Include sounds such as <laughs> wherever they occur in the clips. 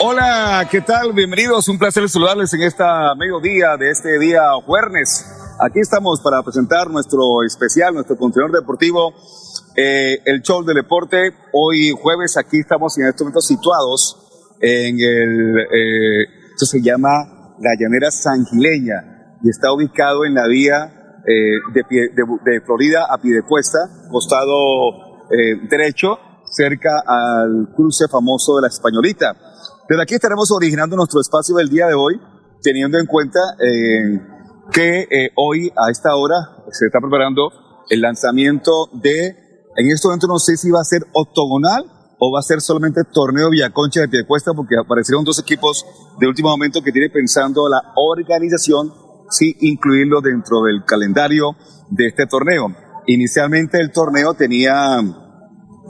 hola, ¿qué tal? Bienvenidos, un placer saludarles en esta mediodía de este día jueves. Aquí estamos para presentar nuestro especial, nuestro contenedor deportivo, eh, el show del deporte. Hoy jueves aquí estamos en estos momentos situados en el, eh, esto se llama la llanera sangileña y está ubicado en la vía eh, de, pie- de, Florida a Piedecuesta, costado eh, derecho, cerca al cruce famoso de la Españolita. Desde aquí estaremos originando nuestro espacio del día de hoy, teniendo en cuenta eh, que eh, hoy a esta hora se está preparando el lanzamiento de, en este momento no sé si va a ser octogonal o va a ser solamente torneo Villaconcha de Piedecuesta, porque aparecieron dos equipos de último momento que tiene pensando la organización sí incluirlo dentro del calendario de este torneo. Inicialmente el torneo tenía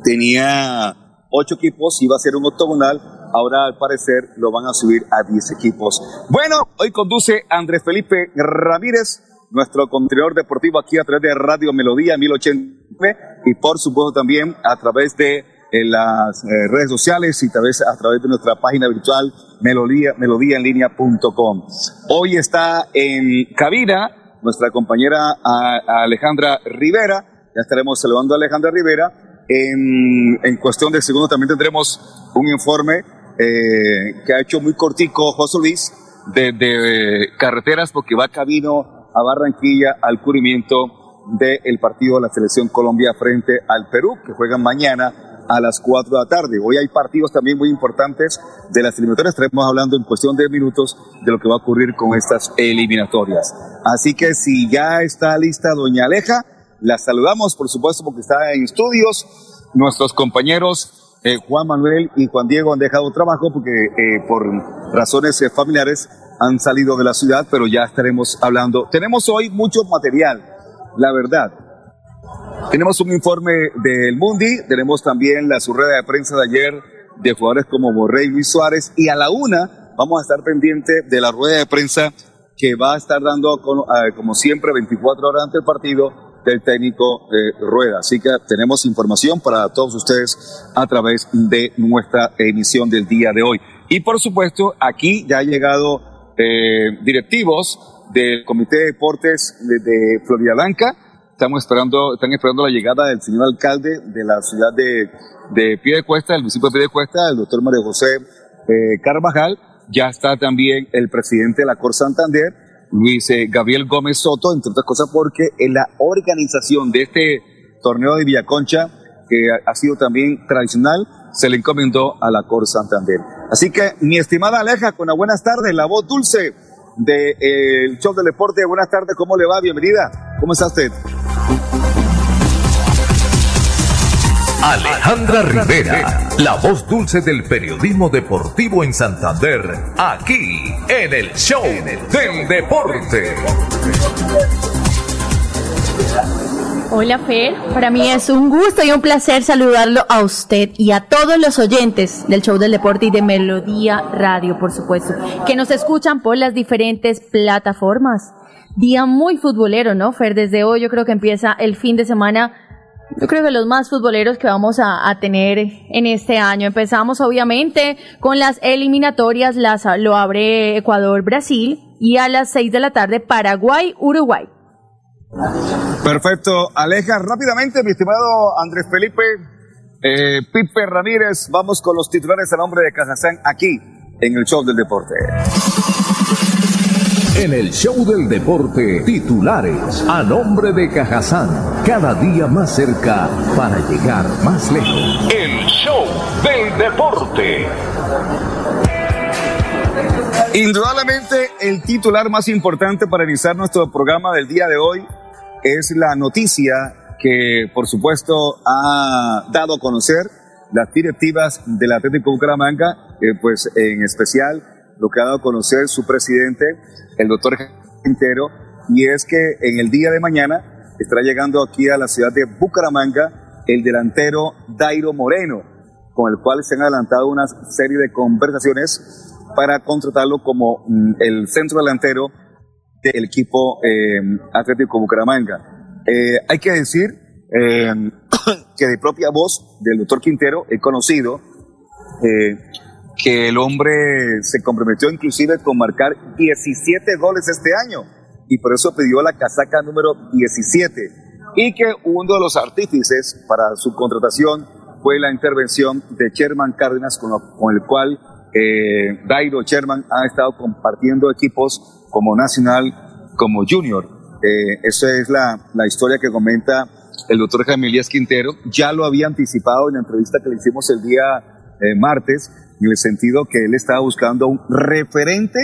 tenía ocho equipos, iba a ser un octogonal, ahora al parecer lo van a subir a 10 equipos. Bueno, hoy conduce Andrés Felipe Ramírez, nuestro contenedor deportivo aquí a través de Radio Melodía 1089 y por supuesto también a través de eh, las eh, redes sociales y tal vez a través de nuestra página virtual melodía, melodíaenlínea.com. Hoy está en cabina nuestra compañera Alejandra Rivera, ya estaremos saludando a Alejandra Rivera. En, en cuestión de segundos también tendremos un informe eh, que ha hecho muy cortico José Luis de, de carreteras porque va camino a Barranquilla al cubrimiento del partido de la selección Colombia frente al Perú que juegan mañana a las 4 de la tarde. Hoy hay partidos también muy importantes de las eliminatorias. Estaremos hablando en cuestión de minutos de lo que va a ocurrir con estas eliminatorias. Así que si ya está lista doña Aleja, la saludamos, por supuesto, porque está en estudios. Nuestros compañeros eh, Juan Manuel y Juan Diego han dejado trabajo porque eh, por razones eh, familiares han salido de la ciudad, pero ya estaremos hablando. Tenemos hoy mucho material, la verdad. Tenemos un informe del Mundi, tenemos también la rueda de prensa de ayer de jugadores como Borrell y Luis Suárez, y a la una vamos a estar pendiente de la rueda de prensa que va a estar dando, como siempre, 24 horas antes del partido del técnico Rueda. Así que tenemos información para todos ustedes a través de nuestra emisión del día de hoy. Y por supuesto, aquí ya ha llegado eh, directivos del Comité de Deportes de, de Florida Blanca. Estamos esperando, están esperando la llegada del señor alcalde de la ciudad de, de Piedecuesta, del municipio de Piedecuesta, el doctor María José eh, Carvajal. Ya está también el presidente de la Cor Santander, Luis eh, Gabriel Gómez Soto, entre otras cosas porque en la organización de este torneo de Villaconcha, que ha, sido también tradicional, se le encomendó a la Cor Santander. Así que, mi estimada Aleja, con las buenas tardes, la voz dulce del de, el show del deporte. Buenas tardes, ¿cómo le va? Bienvenida. ¿Cómo está usted? Alejandra Rivera, la voz dulce del periodismo deportivo en Santander, aquí en el show del deporte. Hola Fer, para mí es un gusto y un placer saludarlo a usted y a todos los oyentes del show del deporte y de Melodía Radio, por supuesto, que nos escuchan por las diferentes plataformas. día muy futbolero, ¿no, Fer? Desde hoy yo creo que empieza el fin de semana yo creo que los más futboleros que vamos a, tener en este año. Empezamos obviamente con las eliminatorias, las, lo abre Ecuador-Brasil y a las 6 de la tarde Paraguay-Uruguay. Perfecto. Aleja rápidamente, mi estimado Andrés Felipe, eh, Pipe Ramírez, vamos con los titulares a nombre de Cajazán aquí en el Show del Deporte. En el show del deporte, titulares a nombre de Cajazán, cada día más cerca para llegar más lejos. El show del deporte. Indudablemente el titular más importante para iniciar nuestro programa del día de hoy es la noticia que por supuesto ha dado a conocer las directivas del Atlético Bucaramanga, eh, pues en especial lo que ha dado a conocer su presidente, el doctor Quintero, y es que en el día de mañana estará llegando aquí a la ciudad de Bucaramanga el delantero Dairo Moreno, con el cual se han adelantado una serie de conversaciones para contratarlo como mm, el centro delantero del equipo eh, Atlético Bucaramanga. Eh, hay que decir eh, <coughs> que de propia voz del doctor Quintero he conocido que el hombre se comprometió inclusive con marcar 17 goles este año y por eso pidió la casaca número 17 y que uno de los artífices para su contratación fue la intervención de Sherman Cárdenas con, con el cual eh, Dairo Sherman ha estado compartiendo equipos como Nacional, como Junior. Eh, esa es la, la historia que comenta el doctor Jaime Elías Quintero. Ya lo había anticipado en la entrevista que le hicimos el día eh, martes en el sentido que él estaba buscando un referente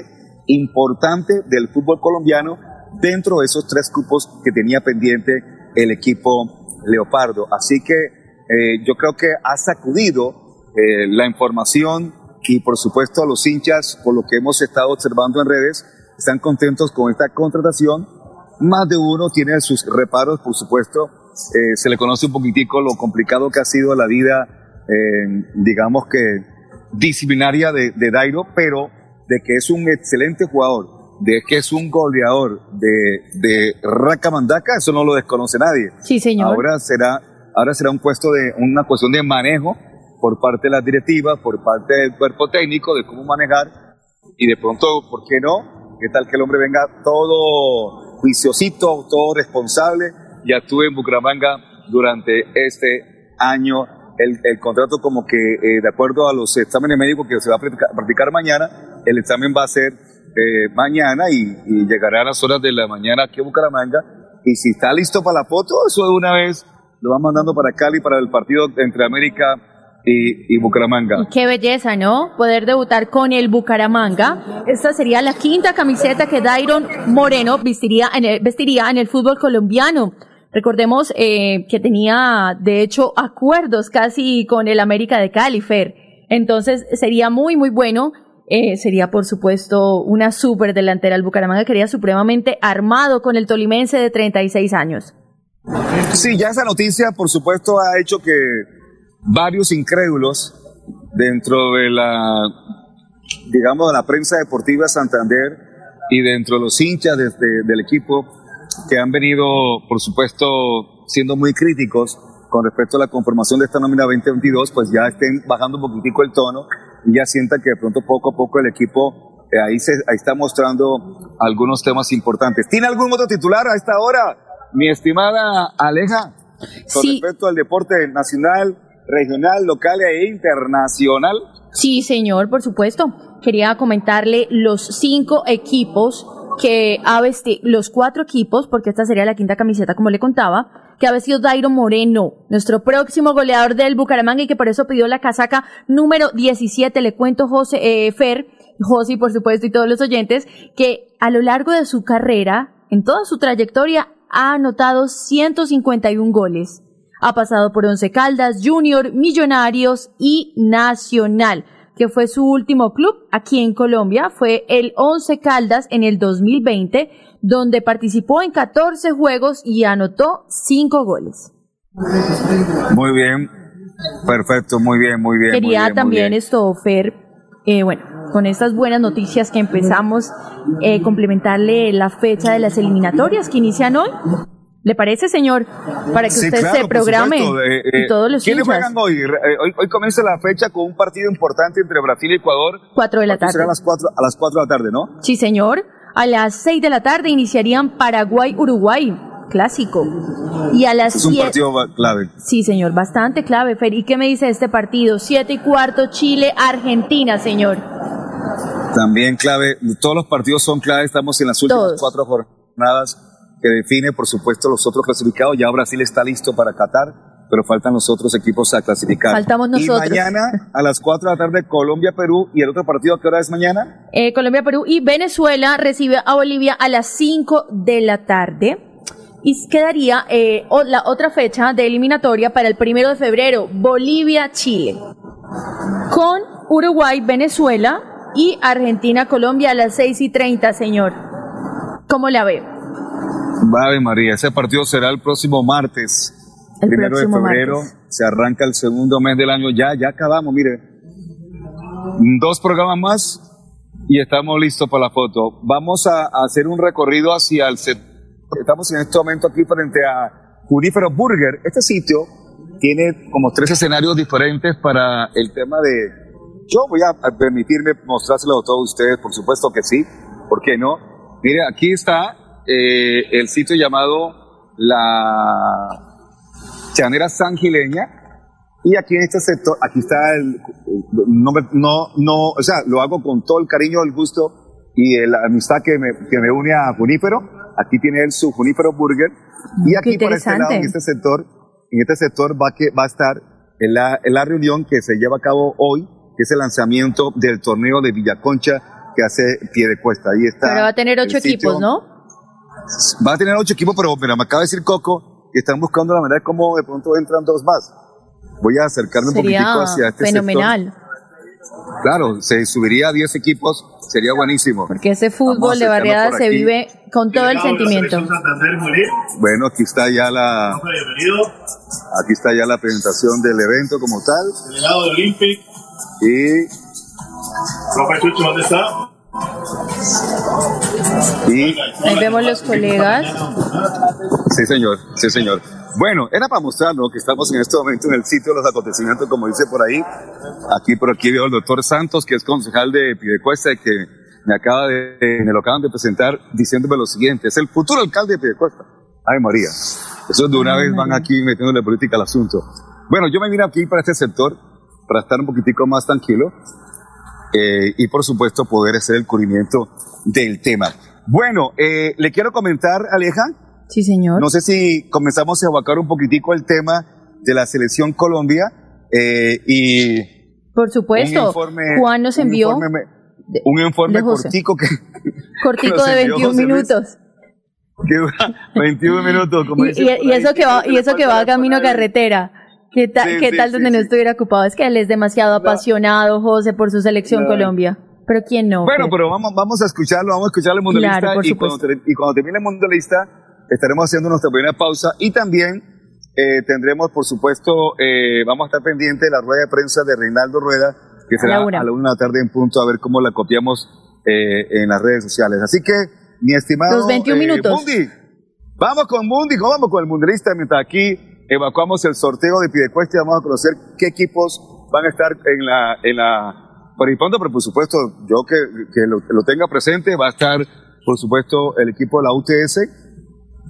importante del fútbol colombiano dentro de esos tres cupos que tenía pendiente el equipo Leopardo. Así que eh, yo creo que ha sacudido eh, la información y por supuesto a los hinchas, por lo que hemos estado observando en redes, están contentos con esta contratación. Más de uno tiene sus reparos, por supuesto. Eh, se le conoce un poquitico lo complicado que ha sido la vida, digamos que disciplinaria de, Dairo, pero de que es un excelente jugador, de que es un goleador de, de Racamandaca, eso no lo desconoce nadie. Sí, señor. Ahora será, ahora será un puesto de, una cuestión de manejo por parte de las directivas, por parte del cuerpo técnico, de cómo manejar, y de pronto, ¿por qué no? ¿Qué tal que el hombre venga todo juiciosito, todo responsable, y actúe en Bucaramanga durante este año el, contrato como que eh, de acuerdo a los exámenes médicos que se va a practicar, mañana, el examen va a ser eh, mañana y, llegará a las horas de la mañana aquí a Bucaramanga. Y si está listo para la foto, eso de una vez lo va mandando para Cali para el partido entre América y, Bucaramanga. qué belleza, ¿no? Poder debutar con el Bucaramanga. Esta sería la quinta camiseta que Dairon Moreno vestiría en el, vestiría en el fútbol colombiano. Recordemos eh, que tenía, de hecho, acuerdos casi con el América de Cali, Fer. Entonces sería muy, muy bueno. Eh, sería, por supuesto, una súper delantera. El Bucaramanga quería supremamente armado con el tolimense de 36 años. Sí, ya esa noticia, por supuesto, ha hecho que varios incrédulos dentro de la, digamos, de la prensa deportiva Santander y dentro de los hinchas del equipo que han venido, por supuesto, siendo muy críticos con respecto a la conformación de esta nómina 2022, pues ya estén bajando un poquitico el tono y ya sientan que de pronto poco a poco el equipo eh, ahí, se, ahí está mostrando algunos temas importantes. ¿Tiene algún otro titular a esta hora, mi estimada Aleja? Con respecto al deporte nacional, regional, local e internacional. Sí, señor, por supuesto. Quería comentarle los cinco equipos que ha vestido, los cuatro equipos, porque esta sería la quinta camiseta como le contaba, que ha vestido Dairo Moreno, nuestro próximo goleador del Bucaramanga y que por eso pidió la casaca número 17. Le cuento José, eh, Fer, José por supuesto y todos los oyentes, que a lo largo de su carrera, en toda su trayectoria, ha anotado 151 goles. Ha pasado por Once Caldas, Junior, Millonarios y Nacional que fue su último club aquí en Colombia, fue el Once Caldas en el 2020, donde participó en 14 juegos y anotó 5 goles. Muy bien, perfecto, muy bien, muy bien. Quería también esto, Fer, eh, bueno, con estas buenas noticias que empezamos, eh, complementarle la fecha de las eliminatorias que inician hoy. ¿Le parece, señor? Para que Sí, usted claro, se programe. Eh, y todos los ¿Quiénes hinchas. juegan hoy? Eh, hoy? Hoy comienza la fecha con un partido importante entre Brasil y Ecuador. Cuatro de la Esto será tarde. a las cuatro, a las cuatro de la tarde, ¿no? Sí, señor. A las 6 de la tarde iniciarían Paraguay-Uruguay, clásico. Y a las Es un 7... partido clave. Sí, señor, bastante clave, Fer. ¿Y qué me dice este partido? Siete y cuarto, Chile-Argentina, señor. También clave. Todos los partidos son clave. Estamos en las últimas Todos. cuatro jornadas que define, por supuesto, los otros clasificados. Ya Brasil está listo para Qatar, pero faltan los otros equipos a clasificar. Faltamos nosotros. Y mañana a las cuatro de la tarde Colombia-Perú. ¿Y el otro partido a qué hora es mañana? Eh, Colombia, Perú y Venezuela recibe a Bolivia a las 5 de la tarde. Y quedaría eh, la otra fecha de eliminatoria para el primero de febrero, Bolivia-Chile. Con Uruguay, Venezuela y Argentina-Colombia a las 6 y 30, señor. ¿Cómo la ve? Ave María, ese partido será el próximo martes. El primero de febrero martes. se arranca el segundo mes del año. Ya, ya acabamos, mire. Dos programas más y estamos listos para la foto. Vamos a, a hacer un recorrido hacia el. Estamos en este momento aquí frente a Junífero Burger. Este sitio tiene como tres escenarios diferentes para el tema de... Yo voy a a permitirme mostrárselo a todos ustedes, por supuesto que sí. ¿Por qué no? Mire, aquí está eh, el sitio llamado La Llanera Sangileña. Y aquí en este sector, aquí está el, no, no, no, o sea, lo hago con todo el cariño, el gusto y la amistad que me, que me une a Junífero. Aquí tiene él su Junífero Burger. Y aquí por este lado, en este sector, en este sector va, que, va a estar en la, en la reunión que se lleva a cabo hoy, que es el lanzamiento del torneo de Villaconcha que hace pie de cuesta. Ahí está. Ahora va a tener ocho equipos, ¿no? Va a tener ocho equipos, pero mira, me acaba de decir Coco que están buscando la manera de cómo de pronto entran dos más. Voy a acercarme un poquitico hacia este fenomenal. sector. Claro, se subiría a 10 equipos, sería buenísimo. Porque ese fútbol de barriada se vive con todo el sentimiento. Bueno, aquí está ya la, aquí está ya la presentación del evento como tal. Delegado de Olympic, Y, profe Chucho, ¿dónde está? Y Ahí vemos los colegas. Sí, señor, sí, señor. Bueno, era para mostrarnos que estamos en este momento en el sitio de los acontecimientos, como dice por ahí. Aquí por aquí veo al doctor Santos, que es concejal de Pidecuesta, que me acaba de, me lo acaban de presentar diciéndome lo siguiente, es el futuro alcalde de Pidecuesta. Ay, María. Eso de una vez van aquí metiéndole política al asunto. Bueno, yo me vine aquí para este sector, para estar un poquitico más tranquilo, eh, y por supuesto poder hacer el cubrimiento del tema. Bueno, eh, le quiero comentar, Aleja, Sí, señor. no sé si comenzamos a evacuar un poquitico el tema de la selección Colombia eh, y Por supuesto. informe, Juan nos un envió informe, un informe cortico que, cortico <laughs> de envió 21 José Luis. minutos. que dura <laughs> 21 minutos. Como Y, dice y- eso que va, y eso que va camino a carretera. ¿Qué, ta- Sí, qué sí, tal sí, donde no estuviera ocupado? Es que él es demasiado apasionado, José, por su selección No. Colombia. Pero ¿quién no? Bueno, pero vamos, vamos a escucharlo, vamos a escuchar el mundialista Claro, por y, cuando, y termine el mundialista estaremos haciendo nuestra primera pausa y también eh, tendremos, por supuesto, eh, vamos a estar pendientes de la rueda de prensa de Reinaldo Rueda, que será la a la una de la tarde en punto, a ver cómo la copiamos eh, en las redes sociales. Así que, mi estimado Los 21 eh, minutos. Mundi, vamos con Mundi, vamos con el mundialista, mientras aquí evacuamos el sorteo de Pidecuesta y vamos a conocer qué equipos van a estar en la, en la participando, pero por supuesto, yo que, que lo, lo tenga presente, va a estar, por supuesto, el equipo de la UTS,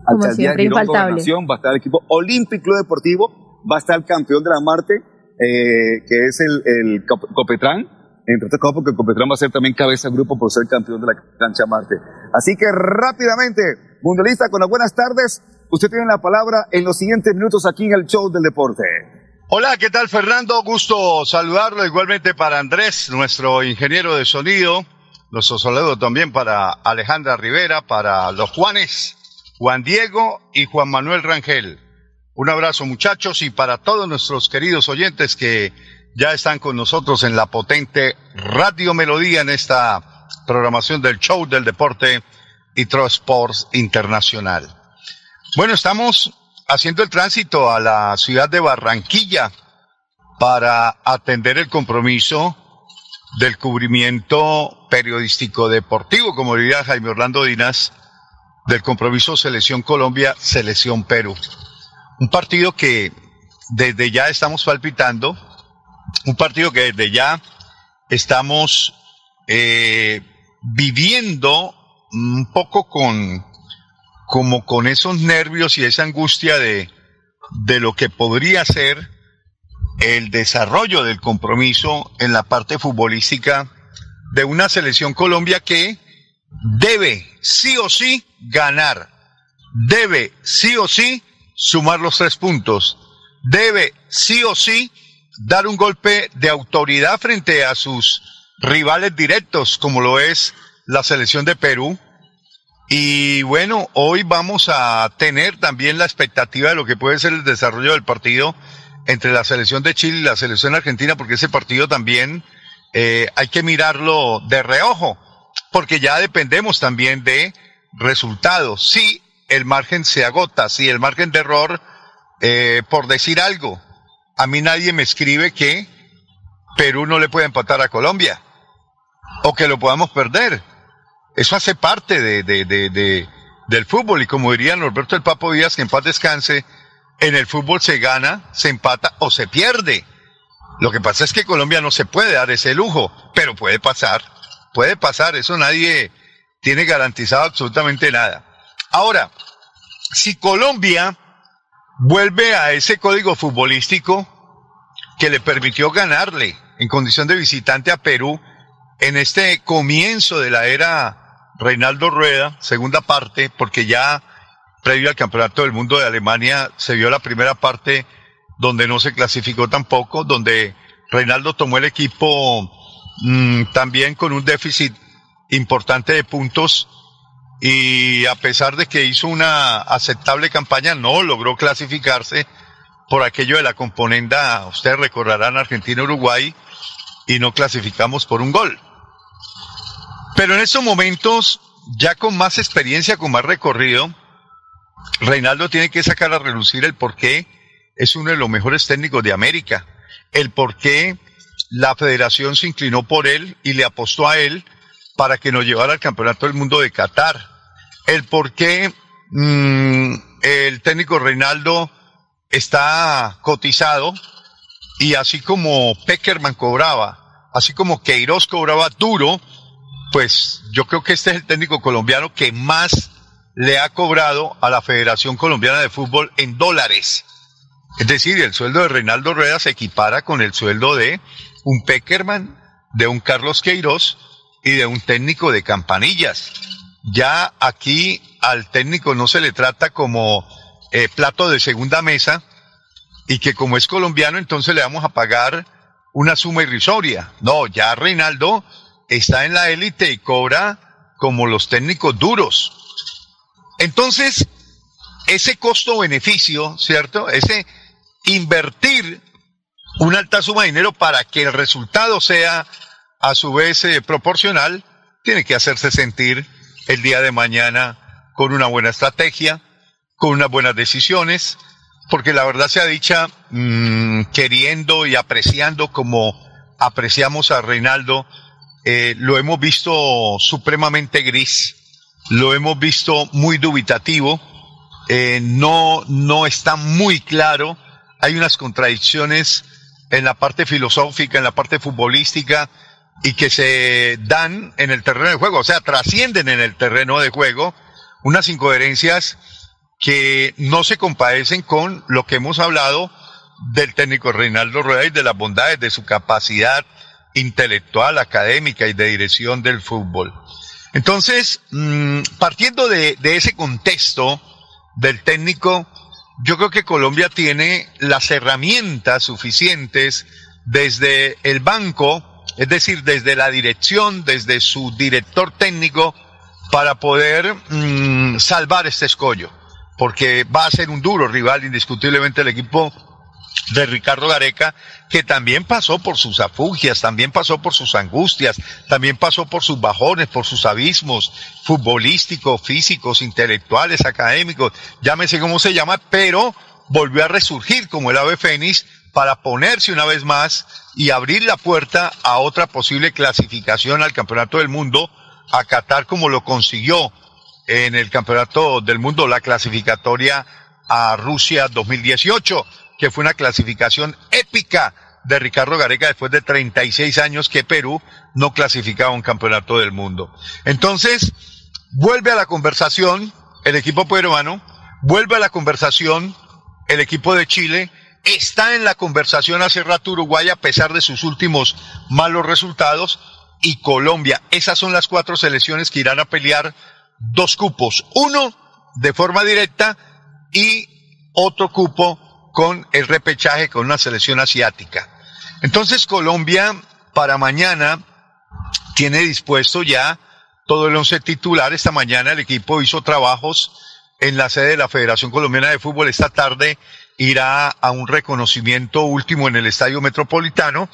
Como Alcaldía siempre, infaltable. Va a estar el equipo Olímpico Club Deportivo, va a estar el campeón de la Marte, eh, que es el, el Cop- Copetrán, entre otras cosas porque Copetrán va a ser también cabeza de grupo por ser campeón de la cancha Marte. Así que rápidamente, mundialista, con las buenas tardes, usted tiene la palabra en los siguientes minutos aquí en el show del deporte. Hola, ¿qué tal Fernando? Gusto saludarlo igualmente para Andrés, nuestro ingeniero de sonido. Nuestro saludo también para Alejandra Rivera, para los Juanes, Juan Diego y Juan Manuel Rangel. Un abrazo muchachos y para todos nuestros queridos oyentes que ya están con nosotros en la potente Radio Melodía en esta programación del show del deporte y Sports Internacional. Bueno, estamos haciendo el tránsito a la ciudad de Barranquilla para atender el compromiso del cubrimiento periodístico deportivo, como diría Jaime Orlando Dinas, del compromiso Selección Colombia, Selección Perú. Un partido que desde ya estamos palpitando, un partido que desde ya estamos eh, viviendo un poco con, como con esos nervios y esa angustia de, de lo que podría ser el desarrollo del compromiso en la parte futbolística de una selección Colombia que debe sí o sí ganar, debe sí o sí sumar los tres puntos, debe sí o sí dar un golpe de autoridad frente a sus rivales directos, como lo es la selección de Perú. Y bueno, hoy vamos a tener también la expectativa de lo que puede ser el desarrollo del partido entre la selección de Chile y la selección argentina, porque ese partido también eh, hay que mirarlo de reojo, porque ya dependemos también de resultados. Si el margen se agota, si el margen de error, eh, por decir algo, a mí nadie me escribe que Perú no le puede empatar a Colombia o que lo podamos perder. Eso hace parte de, de, de, del fútbol y como diría Norberto el Papo Díaz, que en paz descanse, en el fútbol se gana, se empata o se pierde. Lo que pasa es que Colombia no se puede dar ese lujo, pero puede pasar, puede pasar, eso nadie tiene garantizado absolutamente nada. Ahora, si Colombia vuelve a ese código futbolístico que le permitió ganarle en condición de visitante a Perú en este comienzo de la era Reinaldo Rueda, segunda parte, porque ya previo al Campeonato del Mundo de Alemania se vio la primera parte donde no se clasificó tampoco, donde Reinaldo tomó el equipo mm, también con un déficit importante de puntos y a pesar de que hizo una aceptable campaña, no logró clasificarse por aquello de la componenda, ustedes recordarán Argentina-Uruguay, y no clasificamos por un gol. Pero en estos momentos, ya con más experiencia, con más recorrido, Reinaldo tiene que sacar a relucir el por qué es uno de los mejores técnicos de América, el por qué la federación se inclinó por él y le apostó a él para que nos llevara al Campeonato del Mundo de Qatar, el por qué mm, el técnico Reinaldo está cotizado y así como Peckerman cobraba, así como Queiroz cobraba duro, pues yo creo que este es el técnico colombiano que más le ha cobrado a la Federación Colombiana de Fútbol en dólares. Es decir, el sueldo de Reinaldo Rueda se equipara con el sueldo de un Peckerman, de un Carlos Queiroz y de un técnico de campanillas. Ya aquí al técnico no se le trata como eh, plato de segunda mesa y que como es colombiano entonces le vamos a pagar una suma irrisoria. No, ya Reinaldo está en la élite y cobra como los técnicos duros. Entonces, ese costo-beneficio, ¿cierto? Ese invertir una alta suma de dinero para que el resultado sea a su vez eh, proporcional, tiene que hacerse sentir el día de mañana con una buena estrategia, con unas buenas decisiones, porque la verdad sea dicha, mm, queriendo y apreciando como apreciamos a Reinaldo, eh, lo hemos visto supremamente gris, lo hemos visto muy dubitativo, eh, no, no está muy claro, hay unas contradicciones en la parte filosófica, en la parte futbolística, y que se dan en el terreno de juego, o sea, trascienden en el terreno de juego unas incoherencias que no se compadecen con lo que hemos hablado del técnico Reinaldo Rueda y de las bondades de su capacidad intelectual, académica y de dirección del fútbol. Entonces, mm, partiendo de, ese contexto del técnico, yo creo que Colombia tiene las herramientas suficientes desde el banco, es decir, desde la dirección, desde su director técnico, para poder mm, salvar este escollo, porque va a ser un duro rival indiscutiblemente el equipo de Ricardo Gareca, que también pasó por sus afugias, también pasó por sus angustias, también pasó por sus bajones, por sus abismos futbolísticos, físicos, intelectuales, académicos, llámese como se llama, pero volvió a resurgir como el ave fénix para ponerse una vez más y abrir la puerta a otra posible clasificación al Campeonato del Mundo, a Qatar como lo consiguió en el Campeonato del Mundo, la clasificatoria a Rusia 2018, que fue una clasificación épica de Ricardo Gareca después de 36 años que Perú no clasificaba un campeonato del mundo. Entonces, vuelve a la conversación el equipo peruano, vuelve a la conversación el equipo de Chile, está en la conversación hace rato Uruguay a pesar de sus últimos malos resultados y Colombia. Esas son las cuatro selecciones que irán a pelear dos cupos. Uno de forma directa y otro cupo con el repechaje con una selección asiática. Entonces Colombia para mañana tiene dispuesto ya todo el once titular. Esta mañana el equipo hizo trabajos en la sede de la Federación Colombiana de Fútbol. Esta tarde irá a un reconocimiento último en el Estadio Metropolitano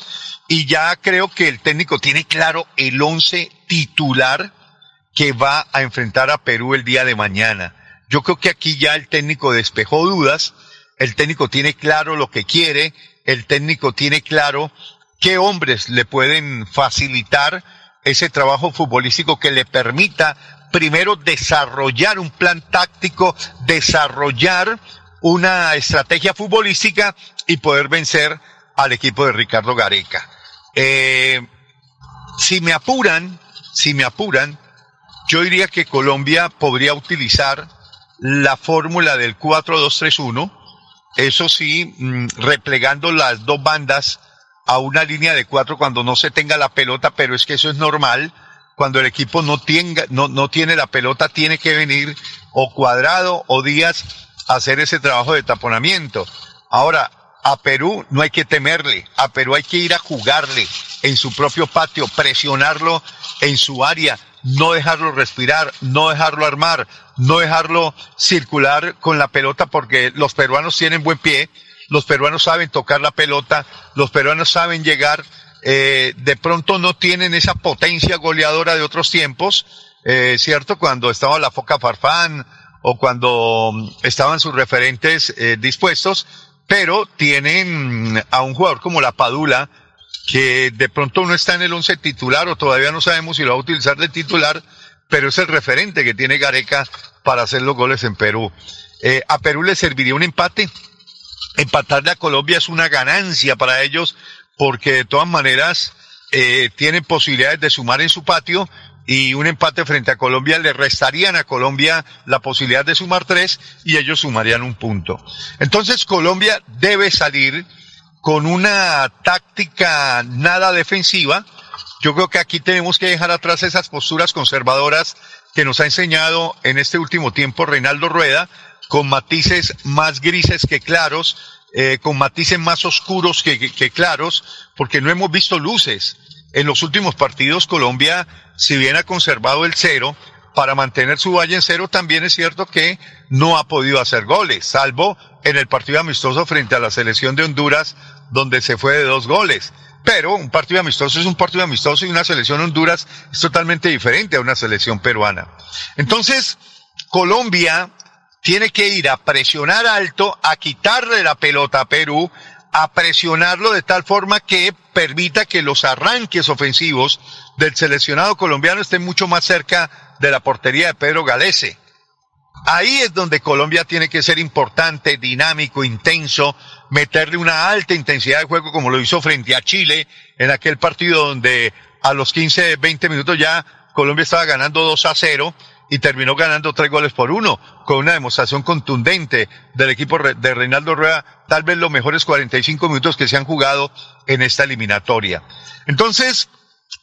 y ya creo que el técnico tiene claro el once titular que va a enfrentar a Perú el día de mañana. Yo creo que aquí ya el técnico despejó dudas, el técnico tiene claro lo que quiere, el técnico tiene claro qué hombres le pueden facilitar ese trabajo futbolístico que le permita primero desarrollar un plan táctico, desarrollar una estrategia futbolística y poder vencer al equipo de Ricardo Gareca. Eh, si me apuran, si me apuran, yo diría que Colombia podría utilizar la fórmula del 4-2-3-1 eso sí, mm, replegando las dos bandas a una línea de cuatro cuando no se tenga la pelota, pero es que eso es normal. Cuando el equipo no, tenga, no, no tiene la pelota, tiene que venir o Cuadrado o Díaz a hacer ese trabajo de taponamiento. Ahora, a Perú no hay que temerle, a Perú hay que ir a jugarle en su propio patio, presionarlo en su área, no dejarlo respirar, no dejarlo armar, no dejarlo circular con la pelota porque los peruanos tienen buen pie, los peruanos saben tocar la pelota, los peruanos saben llegar, eh, de pronto no tienen esa potencia goleadora de otros tiempos, eh, ¿cierto? Cuando estaba la Foca Farfán o cuando mm, estaban sus referentes eh, dispuestos, pero tienen a un jugador como la Padula, que de pronto no está en el once titular o todavía no sabemos si lo va a utilizar de titular, pero es el referente que tiene Gareca para hacer los goles en Perú. Eh, a Perú le serviría un empate. Empatarle a Colombia es una ganancia para ellos porque de todas maneras eh, tienen posibilidades de sumar en su patio y un empate frente a Colombia le restarían a Colombia la posibilidad de sumar tres y ellos sumarían un punto. Entonces Colombia debe salir con una táctica nada defensiva. Yo creo que aquí tenemos que dejar atrás esas posturas conservadoras que nos ha enseñado en este último tiempo Reinaldo Rueda, con matices más grises que claros, eh, con matices más oscuros que, que, claros, porque no hemos visto luces. En los últimos partidos Colombia, si bien ha conservado el cero, para mantener su valle en cero, también es cierto que no ha podido hacer goles, salvo en el partido amistoso frente a la selección de Honduras, donde se fue de dos goles. Pero un partido amistoso es un partido amistoso y una selección Honduras es totalmente diferente a una selección peruana. Entonces, Colombia tiene que ir a presionar alto, a quitarle la pelota a Perú, a presionarlo de tal forma que permita que los arranques ofensivos del seleccionado colombiano estén mucho más cerca de la portería de Pedro Galese. Ahí es donde Colombia tiene que ser importante, dinámico, intenso, meterle una alta intensidad de juego como lo hizo frente a Chile en aquel partido donde a los 15, 20 minutos ya Colombia estaba ganando 2 a 0 y terminó ganando tres goles por uno, con una demostración contundente del equipo de Reinaldo Rueda, tal vez los mejores 45 minutos que se han jugado en esta eliminatoria. Entonces,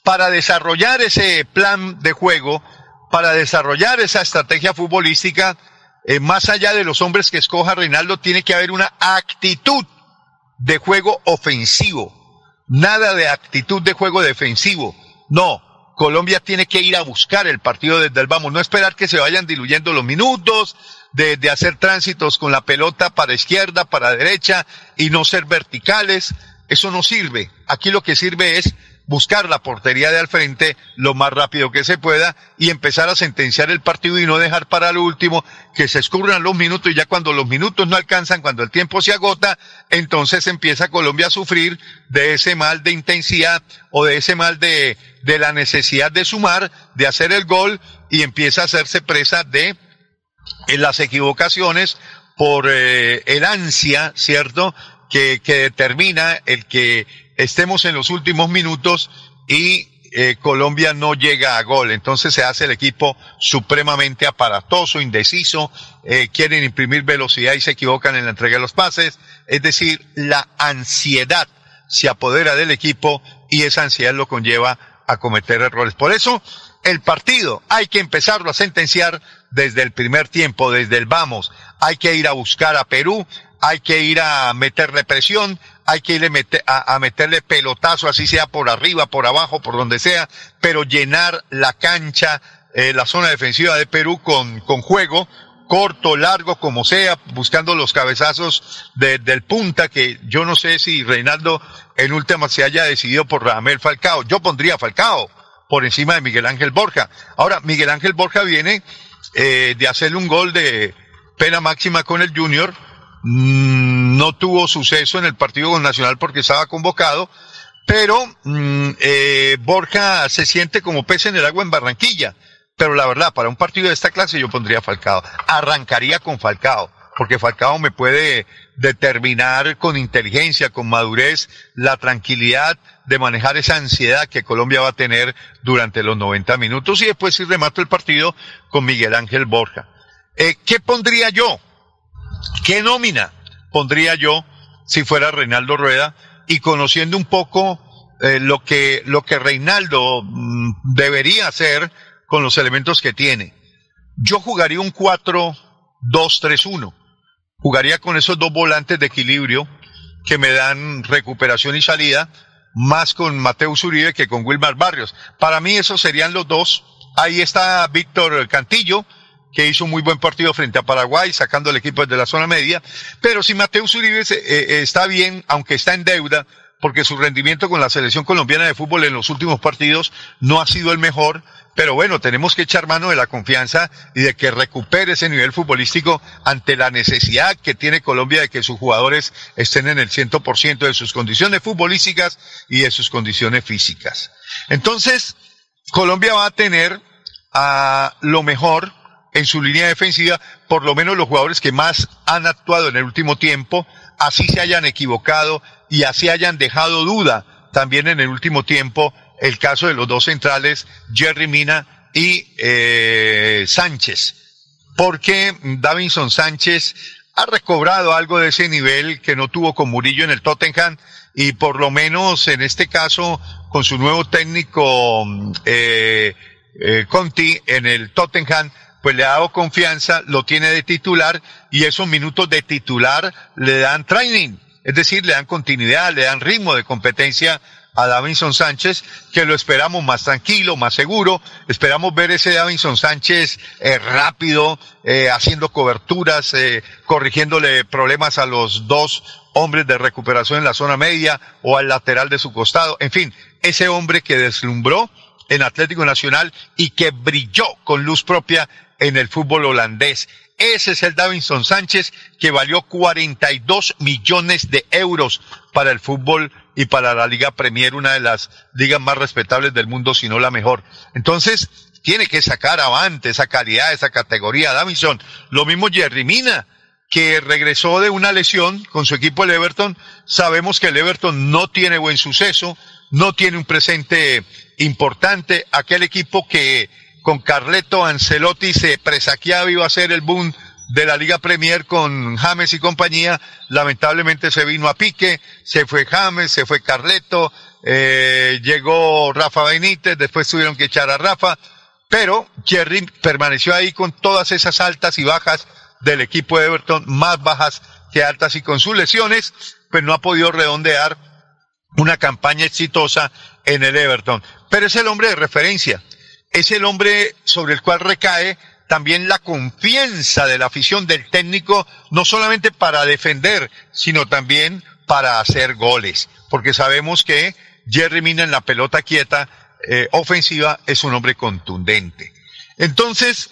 para desarrollar ese plan de juego, para desarrollar esa estrategia futbolística, eh, más allá de los hombres que escoja Reinaldo, tiene que haber una actitud de juego ofensivo. Nada de actitud de juego defensivo. No, Colombia tiene que ir a buscar el partido desde el vamos, no esperar que se vayan diluyendo los minutos, de, hacer tránsitos con la pelota para izquierda, para derecha y no ser verticales. Eso no sirve. Aquí lo que sirve es buscar la portería de al frente lo más rápido que se pueda y empezar a sentenciar el partido y no dejar para lo último que se escurran los minutos y ya cuando los minutos no alcanzan, cuando el tiempo se agota, entonces empieza Colombia a sufrir de ese mal de intensidad o de ese mal de, de la necesidad de sumar, de hacer el gol y empieza a hacerse presa de en las equivocaciones por eh, el ansia, ¿cierto? Que, que determina el que estemos en los últimos minutos y eh, Colombia no llega a gol. Entonces se hace el equipo supremamente aparatoso, indeciso, eh, quieren imprimir velocidad y se equivocan en la entrega de los pases. Es decir, la ansiedad se apodera del equipo y esa ansiedad lo conlleva a cometer errores. Por eso, el partido hay que empezarlo a sentenciar desde el primer tiempo, desde el vamos. Hay que ir a buscar a Perú, hay que ir a meterle presión, hay que ir a, meterle pelotazo, así sea por arriba, por abajo, por donde sea, pero llenar la cancha, eh, la zona defensiva de Perú con, con juego, corto, largo, como sea, buscando los cabezazos del punta, que yo no sé si Reinaldo en última se haya decidido por Ramel Falcao. Yo pondría Falcao por encima de Miguel Ángel Borja. Ahora, Miguel Ángel Borja viene eh, de hacerle un gol de pena máxima con el Junior, mm, no tuvo suceso en el partido con Nacional porque estaba convocado, pero mm, eh, Borja se siente como pez en el agua en Barranquilla. Pero la verdad, para un partido de esta clase yo pondría Falcao. Arrancaría con Falcao, porque Falcao me puede determinar con inteligencia, con madurez, la tranquilidad de manejar esa ansiedad que Colombia va a tener durante los 90 minutos y después si remato el partido con Miguel Ángel Borja. Eh, ¿Qué pondría yo? ¿Qué nómina pondría yo si fuera Reinaldo Rueda? Y conociendo un poco eh, lo que lo que Reinaldo mm, debería hacer con los elementos que tiene. Yo jugaría un 4-2-3-1. Jugaría con esos dos volantes de equilibrio que me dan recuperación y salida, más con Mateus Uribe que con Wilmar Barrios. Para mí esos serían los dos. Ahí está Víctor Cantillo, que hizo un muy buen partido frente a Paraguay, sacando el equipo desde la zona media. Pero si Mateus Uribe eh, eh, está bien, aunque está en deuda, porque su rendimiento con la selección colombiana de fútbol en los últimos partidos no ha sido el mejor, pero bueno, tenemos que echar mano de la confianza y de que recupere ese nivel futbolístico ante la necesidad que tiene Colombia de que sus jugadores estén en el 100% de sus condiciones futbolísticas y de sus condiciones físicas. Entonces, Colombia va a tener a lo mejor en su línea defensiva, por lo menos los jugadores que más han actuado en el último tiempo, así se hayan equivocado y así hayan dejado duda también en el último tiempo el caso de los dos centrales, Jerry Mina y eh, Sánchez, porque Davinson Sánchez ha recobrado algo de ese nivel que no tuvo con Murillo en el Tottenham y por lo menos en este caso con su nuevo técnico eh, eh, Conti en el Tottenham pues le ha dado confianza, lo tiene de titular y esos minutos de titular le dan training, es decir, le dan continuidad, le dan ritmo de competencia a Davinson Sánchez, que lo esperamos más tranquilo, más seguro. Esperamos ver ese Davinson Sánchez eh, rápido, eh, haciendo coberturas, eh, corrigiéndole problemas a los dos hombres de recuperación en la zona media o al lateral de su costado. En fin, ese hombre que deslumbró en Atlético Nacional y que brilló con luz propia en el fútbol holandés. Ese es el Davinson Sánchez que valió 42 millones de euros para el fútbol y para la Liga Premier, una de las ligas más respetables del mundo, si no la mejor. Entonces, tiene que sacar avante esa calidad, esa categoría, Davinson. Lo mismo Jerry Mina, que regresó de una lesión con su equipo el Everton. Sabemos que el Everton no tiene buen suceso, no tiene un presente importante. Aquel equipo que con Carleto Ancelotti se presaqueaba iba a ser el boom de la Liga Premier con James y compañía, lamentablemente se vino a pique, se fue James, se fue Carleto, eh, llegó Rafa Benítez, después tuvieron que echar a Rafa, pero Jerry permaneció ahí con todas esas altas y bajas del equipo de Everton, más bajas que altas y con sus lesiones, pues no ha podido redondear una campaña exitosa en el Everton. Pero es el hombre de referencia, es el hombre sobre el cual recae también la confianza de la afición del técnico, no solamente para defender, sino también para hacer goles, porque sabemos que Jerry Mina en la pelota quieta eh, ofensiva es un hombre contundente. Entonces,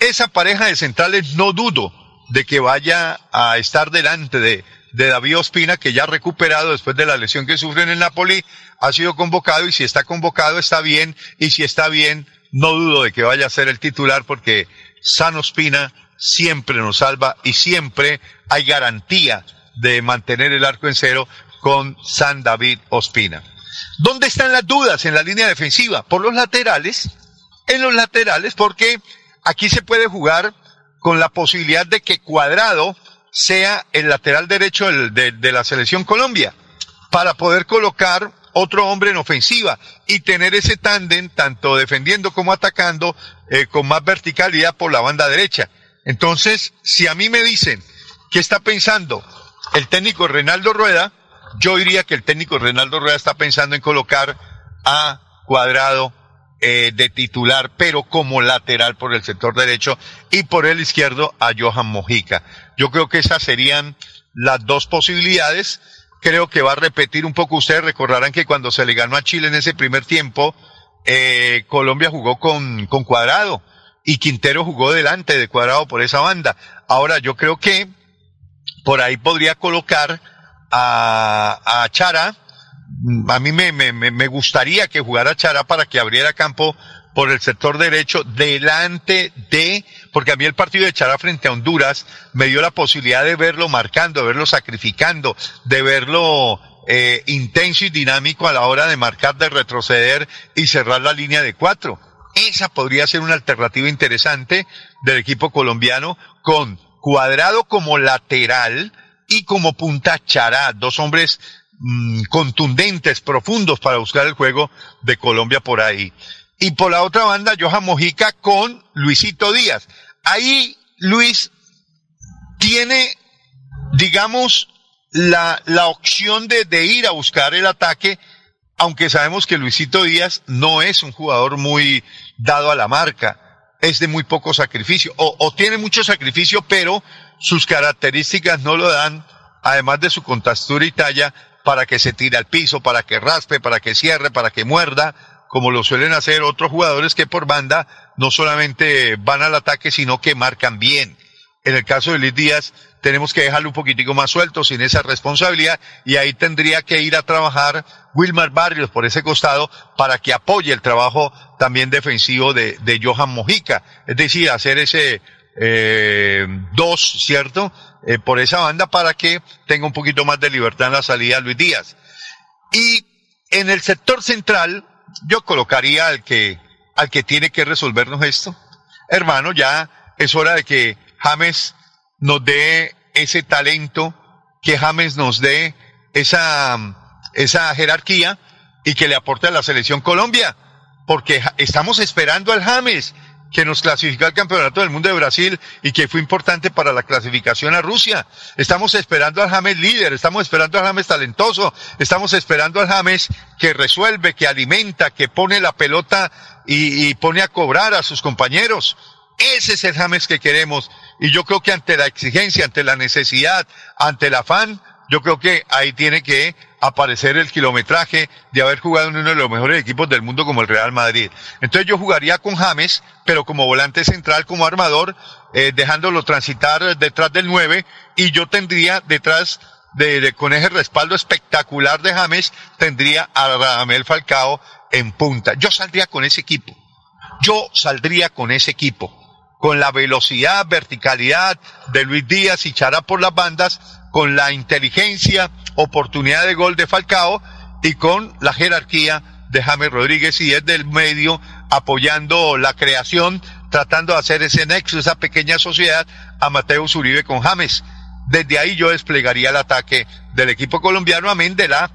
esa pareja de centrales no dudo de que vaya a estar delante de, de David Ospina, que ya ha recuperado después de la lesión que sufre en el Napoli, ha sido convocado y si está convocado está bien y si está bien, no dudo de que vaya a ser el titular porque San Ospina siempre nos salva y siempre hay garantía de mantener el arco en cero con San David Ospina. ¿Dónde están las dudas en la línea defensiva? Por los laterales, en los laterales, porque aquí se puede jugar con la posibilidad de que Cuadrado sea el lateral derecho de, de la selección Colombia, para poder colocar otro hombre en ofensiva y tener ese tándem, tanto defendiendo como atacando, eh, con más verticalidad por la banda derecha. Entonces, si a mí me dicen qué está pensando el técnico Reinaldo Rueda, yo diría que el técnico Reinaldo Rueda está pensando en colocar a Cuadrado eh, de titular, pero como lateral por el sector derecho y por el izquierdo a Johan Mojica. Yo creo que esas serían las dos posibilidades. Creo que va a repetir un poco. Ustedes recordarán que cuando se le ganó a Chile en ese primer tiempo, eh, Colombia jugó con, con Cuadrado y Quintero jugó delante de Cuadrado por esa banda. Ahora yo creo que por ahí podría colocar a, a Chara. A mí me, me me gustaría que jugara Chara para que abriera campo por el sector derecho delante de, porque a mí el partido de Chara frente a Honduras me dio la posibilidad de verlo marcando, de verlo sacrificando, de verlo eh, intenso y dinámico a la hora de marcar, de retroceder y cerrar la línea de cuatro. Esa podría ser una alternativa interesante del equipo colombiano con Cuadrado como lateral y como punta Chará, dos hombres mm, contundentes, profundos para buscar el juego de Colombia por ahí. Y por la otra banda, Johan Mojica con Luisito Díaz. Ahí Luis tiene, digamos, la, la opción de, de ir a buscar el ataque, aunque sabemos que Luisito Díaz no es un jugador muy dado a la marca, es de muy poco sacrificio, o, o tiene mucho sacrificio, pero sus características no lo dan, además de su contextura y talla, para que se tire al piso, para que raspe, para que cierre, para que muerda, como lo suelen hacer otros jugadores que por banda no solamente van al ataque, sino que marcan bien. En el caso de Luis Díaz, tenemos que dejarlo un poquitico más suelto, sin esa responsabilidad, y ahí tendría que ir a trabajar Wilmar Barrios por ese costado para que apoye el trabajo también defensivo de, de Johan Mojica. Es decir, hacer ese eh, dos, ¿cierto? Eh, por esa banda para que tenga un poquito más de libertad en la salida Luis Díaz. Y en el sector central, yo colocaría al que, al que tiene que resolvernos esto. Hermano, ya es hora de que James nos dé ese talento, que James nos dé esa, esa jerarquía y que le aporte a la selección Colombia. Porque estamos esperando al James, que nos clasificó al Campeonato del Mundo de Brasil y que fue importante para la clasificación a Rusia. Estamos esperando al James líder, estamos esperando al James talentoso, estamos esperando al James que resuelve, que alimenta, que pone la pelota y, y pone a cobrar a sus compañeros. Ese es el James que queremos. Y yo creo que ante la exigencia, ante la necesidad, ante el afán, yo creo que ahí tiene que aparecer el kilometraje de haber jugado en uno de los mejores equipos del mundo como el Real Madrid. Entonces yo jugaría con James, pero como volante central, como armador, eh, dejándolo transitar detrás del 9 y yo tendría detrás de, con ese respaldo espectacular de James, tendría a Radamel Falcao en punta. Yo saldría con ese equipo. Yo saldría con ese equipo con la velocidad, verticalidad de Luis Díaz y Chará por las bandas, con la inteligencia, oportunidad de gol de Falcao y con la jerarquía de James Rodríguez y desde el medio apoyando la creación, tratando de hacer ese nexo, esa pequeña sociedad a Mateo Uribe con James. Desde ahí yo desplegaría el ataque del equipo colombiano, amén de la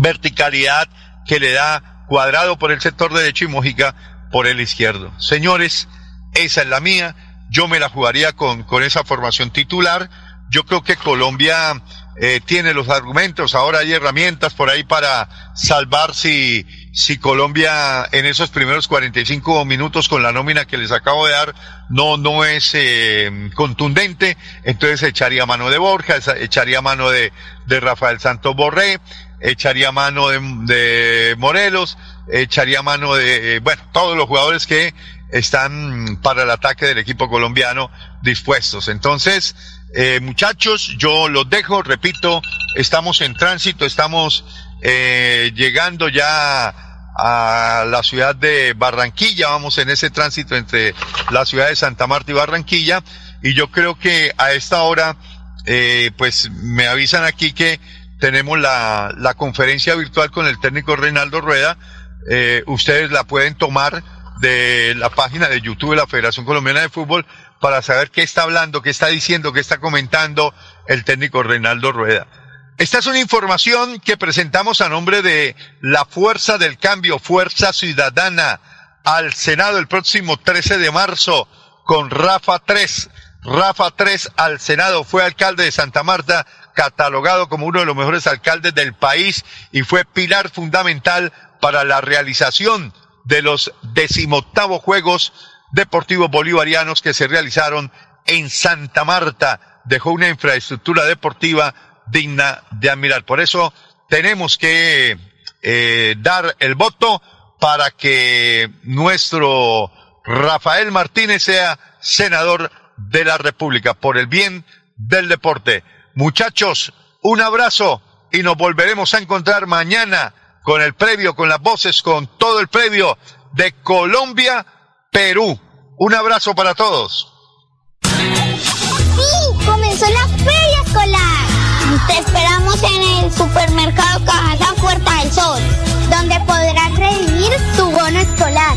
verticalidad que le da cuadrado por el sector derecho y Mojica por el izquierdo. Señores, esa es la mía. Yo me la jugaría con, con esa formación titular. Yo creo que Colombia eh, tiene los argumentos. Ahora hay herramientas por ahí para salvar si, si Colombia en esos primeros 45 minutos con la nómina que les acabo de dar no no es eh, contundente, entonces echaría mano de Borja, echaría mano de, de Rafael Santos Borré, echaría mano de, de Morelos, echaría mano de, eh, bueno, todos los jugadores que están para el ataque del equipo colombiano dispuestos. Entonces, eh, muchachos, yo los dejo, repito, estamos en tránsito, estamos eh, llegando ya a la ciudad de Barranquilla, vamos en ese tránsito entre la ciudad de Santa Marta y Barranquilla, y yo creo que a esta hora, eh, pues me avisan aquí que tenemos la, la conferencia virtual con el técnico Reinaldo Rueda, eh, ustedes la pueden tomar de la página de YouTube de la Federación Colombiana de Fútbol para saber qué está hablando, qué está diciendo, qué está comentando el técnico Reinaldo Rueda. Esta es una información que presentamos a nombre de la Fuerza del Cambio, Fuerza Ciudadana, al Senado el próximo 13 de marzo con Rafa 3. Rafa 3 al Senado, fue alcalde de Santa Marta, catalogado como uno de los mejores alcaldes del país y fue pilar fundamental para la realización de los decimoctavos Juegos Deportivos Bolivarianos que se realizaron en Santa Marta. Dejó una infraestructura deportiva digna de admirar. Por eso tenemos que eh, dar el voto para que nuestro Rafael Martínez sea senador de la República por el bien del deporte. Muchachos, un abrazo y nos volveremos a encontrar mañana con el previo, con las voces, con todo el previo de Colombia, Perú. Un abrazo para todos. Sí, comenzó la feria escolar. Te esperamos en el supermercado Cajasa Puerta del Sol, donde podrás redimir tu bono escolar.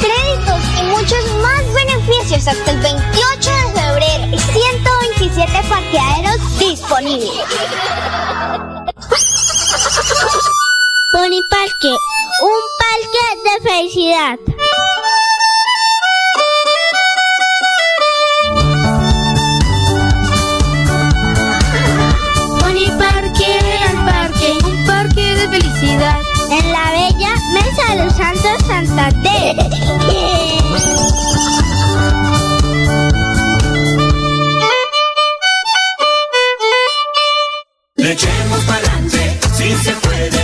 Créditos y muchos más beneficios hasta el 28 de febrero y 127 parqueaderos disponibles. Pony Parque, un parque de felicidad. Pony Parque, al parque, un parque de felicidad. En la bella Mesa de los Santos Santander. Le echemos pa'lante, si se puede,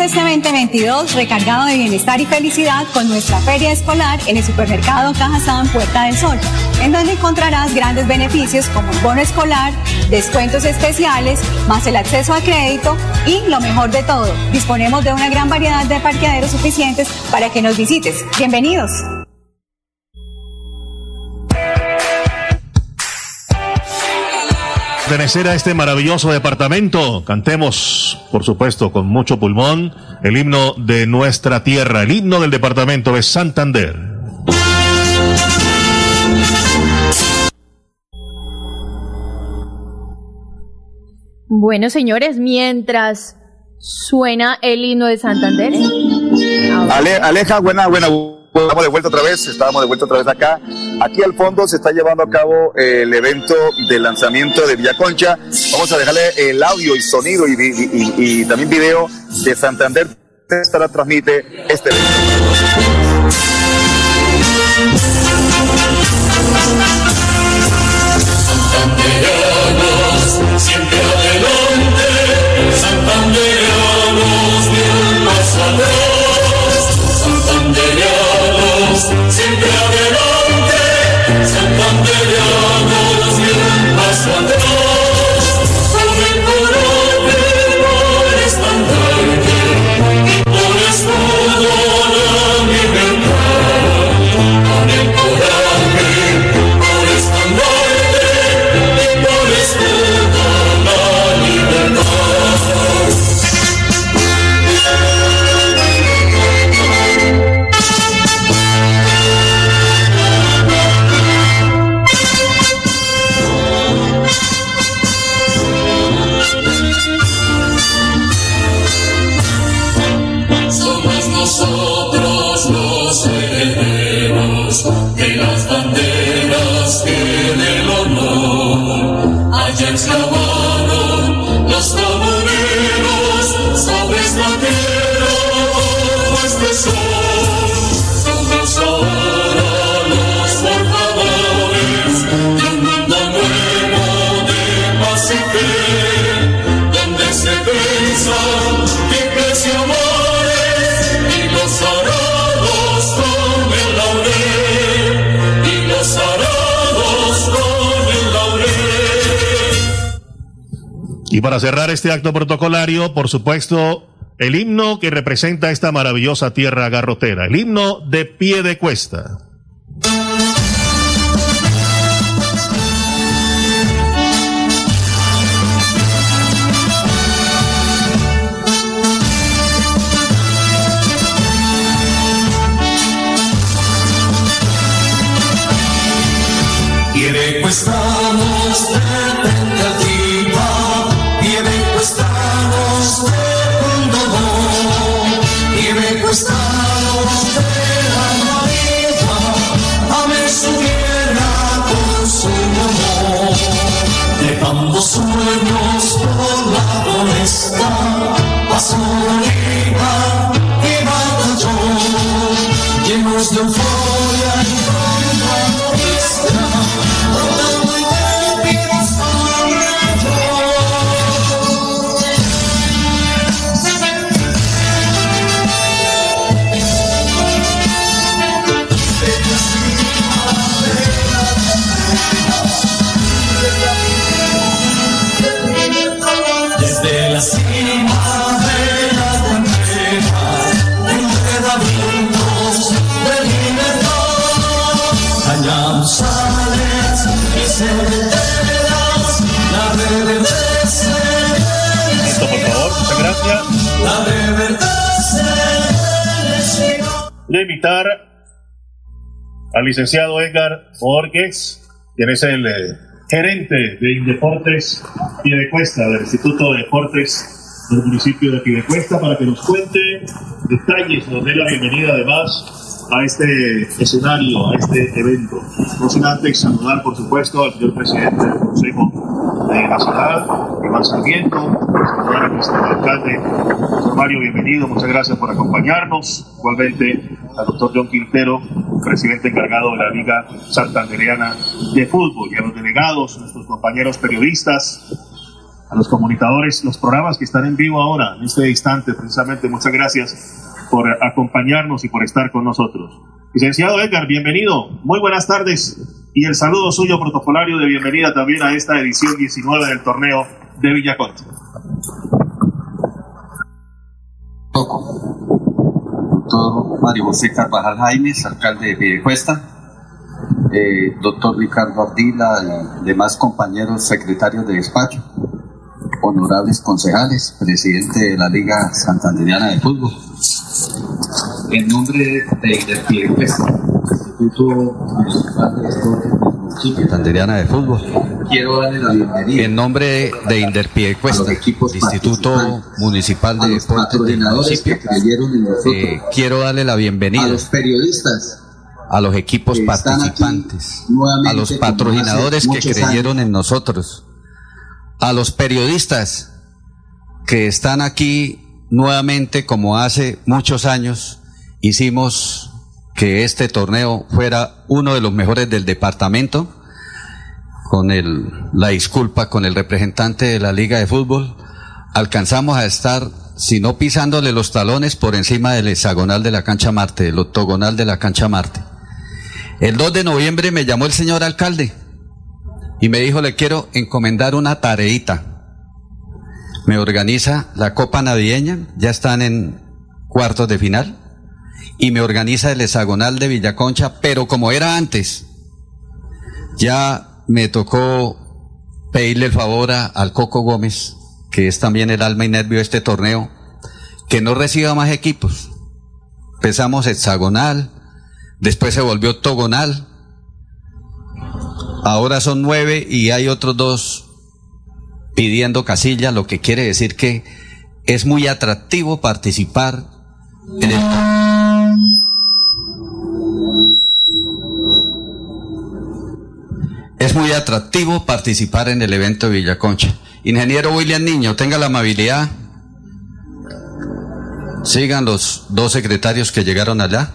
Este 2022 recargado de bienestar y felicidad con nuestra feria escolar en el supermercado Cajazán Puerta del Sol, en donde encontrarás grandes beneficios como un bono escolar, descuentos especiales, más el acceso a crédito y lo mejor de todo, disponemos de una gran variedad de parqueaderos suficientes para que nos visites. Bienvenidos. Pertenecer a este maravilloso departamento. Cantemos, por supuesto, con mucho pulmón, el himno de nuestra tierra, el himno del departamento de Santander. Bueno, señores, mientras suena el himno de Santander. Ale, Aleja, buena, buena. Estamos de vuelta otra vez, estábamos de vuelta otra vez acá. Aquí al fondo se está llevando a cabo el evento de lanzamiento de Villaconcha. Vamos a dejarle el audio y sonido y también video de Santander. Estará transmite este evento. Y para cerrar este acto protocolario, por supuesto, el himno que representa esta maravillosa tierra garrotera, el himno de pie de cuesta. Licenciado Edgar Borges, quien es el eh, gerente de Indeportes Piedecuesta, del Instituto de Deportes del municipio de Piedecuesta, para que nos cuente detalles, nos dé la bienvenida además a este escenario, a este evento. No sin antes saludar, por supuesto, al señor presidente del Consejo de la Ciudad, Iván Sarmiento, saludar a nuestro alcalde, Mario, bienvenido, muchas gracias por acompañarnos. Igualmente al doctor John Quintero, presidente encargado de la Liga Santandereana de Fútbol, y a los delegados, nuestros compañeros periodistas, a los comunicadores, los programas que están en vivo ahora, en este instante, precisamente. Muchas gracias por acompañarnos y por estar con nosotros. Licenciado Edgar, bienvenido. Muy buenas tardes y el saludo suyo protocolario de bienvenida también a esta edición 19 del torneo de Villaconte. Doctor Mario José Carvajal Jaimes, alcalde de Piedecuesta, eh, doctor Ricardo Ardila y demás compañeros secretarios de despacho, honorables concejales, presidente de la Liga Santanderiana de Fútbol. En nombre de Piedecuesta, Instituto Municipal de Deportes Santanderiana de Fútbol, quiero darle la bienvenida. En nombre de Inderpiedecuesta, Instituto Municipal de Deportes del municipio, eh, quiero darle la bienvenida a los periodistas a los equipos participantes, a los patrocinadores que creyeron en nosotros, a los periodistas que están aquí nuevamente como hace muchos años hicimos que este torneo fuera uno de los mejores del departamento, con el, la disculpa con el representante de la Liga de Fútbol, alcanzamos a estar, si no pisándole los talones, por encima del hexagonal de la cancha Marte, del octogonal de la cancha Marte. El 2 de noviembre me llamó el señor alcalde y me dijo, le quiero encomendar una tareita. Me organiza la Copa Navideña, ya están en cuartos de final, y me organiza el hexagonal de Villaconcha, pero como era antes, ya me tocó pedirle el favor a, al Coco Gómez, que es también el alma y nervio de este torneo, que no reciba más equipos. Empezamos hexagonal, después se volvió octogonal, ahora son nueve y hay otros dos pidiendo casilla, lo que quiere decir que es muy atractivo participar en Es muy atractivo participar en el evento de Villaconcha. Ingeniero William Niño, tenga la amabilidad. Sigan los dos secretarios que llegaron allá.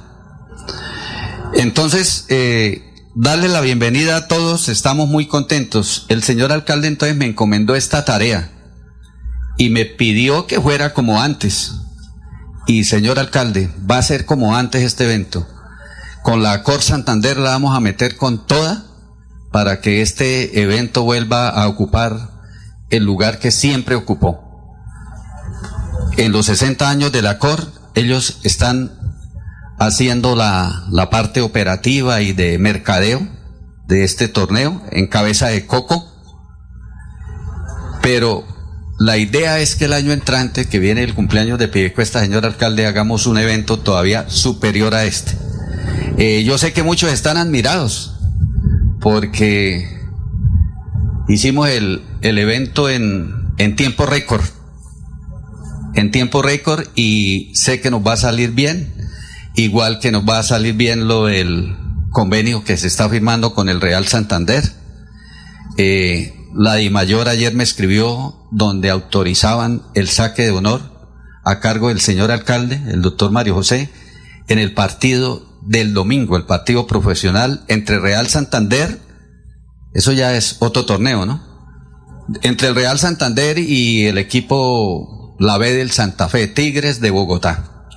Entonces, eh, darle la bienvenida a todos, estamos muy contentos. El señor alcalde entonces me encomendó esta tarea y me pidió que fuera como antes. Y señor alcalde, va a ser como antes este evento. Con la Cor Santander la vamos a meter con toda para que este evento vuelva a ocupar el lugar que siempre ocupó. En los 60 años de la COR, ellos están haciendo la, la parte operativa y de mercadeo de este torneo en cabeza de Coco. Pero la idea es que el año entrante, que viene el cumpleaños de Piedecuesta, señor alcalde, hagamos un evento todavía superior a este. Eh, yo sé que muchos están admirados porque hicimos el, el evento en, en tiempo récord. En tiempo récord y sé que nos va a salir bien, igual que nos va a salir bien lo del convenio que se está firmando con el Real Santander. Eh, la Di Mayor ayer me escribió donde autorizaban el saque de honor a cargo del señor alcalde, el doctor Mario José, en el partido del domingo, el partido profesional entre Real Santander, eso ya es otro torneo, ¿no? Entre el Real Santander y el equipo La B del Santa Fe, Tigres de Bogotá.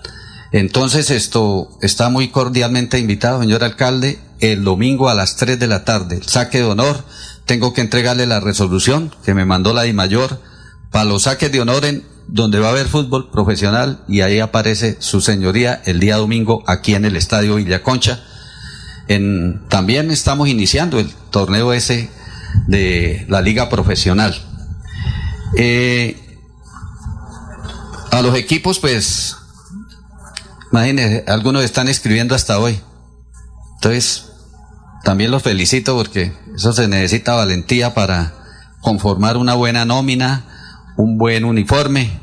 Entonces esto está muy cordialmente invitado, señor alcalde, el domingo a las 3 de la tarde, el saque de honor. Tengo que entregarle la resolución que me mandó la Di Mayor para los saques de honor en donde va a haber fútbol profesional y ahí aparece su señoría el día domingo aquí en el Estadio Villaconcha. En, también estamos iniciando el torneo ese de la liga profesional. Eh, A los equipos, pues, imagínense, algunos están escribiendo hasta hoy. Entonces, también los felicito porque eso se necesita valentía para conformar una buena nómina, un buen uniforme,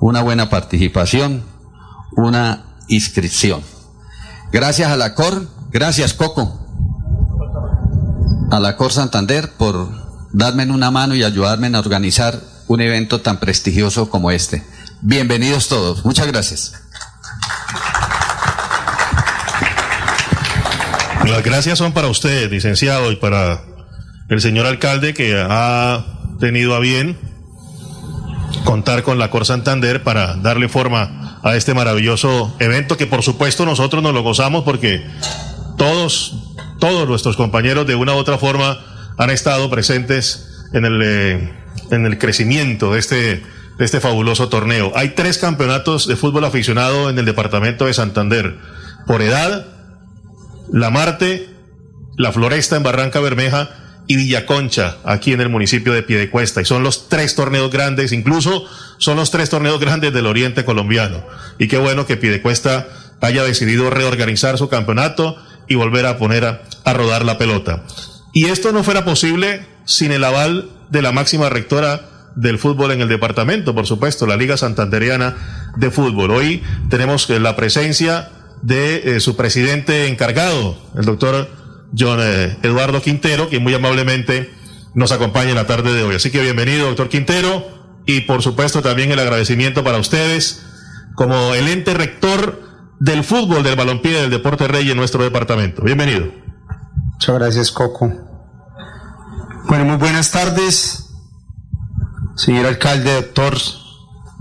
una buena participación, una inscripción. Gracias a la COR, gracias Coco, a la COR Santander por darme una mano y ayudarme a organizar un evento tan prestigioso como este. Bienvenidos todos. Muchas gracias. Las gracias son para usted, licenciado, y para el señor alcalde que ha tenido a bien contar con la Cor Santander para darle forma a este maravilloso evento que por supuesto nosotros nos lo gozamos porque todos, todos nuestros compañeros de una u otra forma han estado presentes en el, eh, en el crecimiento de este, de este fabuloso torneo. Hay tres campeonatos de fútbol aficionado en el departamento de Santander. Por edad, La Marte, La Floresta en Barranca Bermeja y Villaconcha, aquí en el municipio de Piedecuesta. Y son los tres torneos grandes, incluso son los tres torneos grandes del oriente colombiano. Y qué bueno que Piedecuesta haya decidido reorganizar su campeonato y volver a poner a, a rodar la pelota. Y esto no fuera posible sin el aval de la máxima rectora del fútbol en el departamento, por supuesto, la Liga Santanderiana de Fútbol. Hoy tenemos la presencia de eh, su presidente encargado, el doctor John eh, Eduardo Quintero, quien muy amablemente nos acompaña en la tarde de hoy. Así que bienvenido, doctor Quintero, y por supuesto también el agradecimiento para ustedes como el ente rector del fútbol, del balompié, del deporte rey en nuestro departamento. Bienvenido. Muchas gracias, Coco. Bueno, muy buenas tardes, señor alcalde, doctor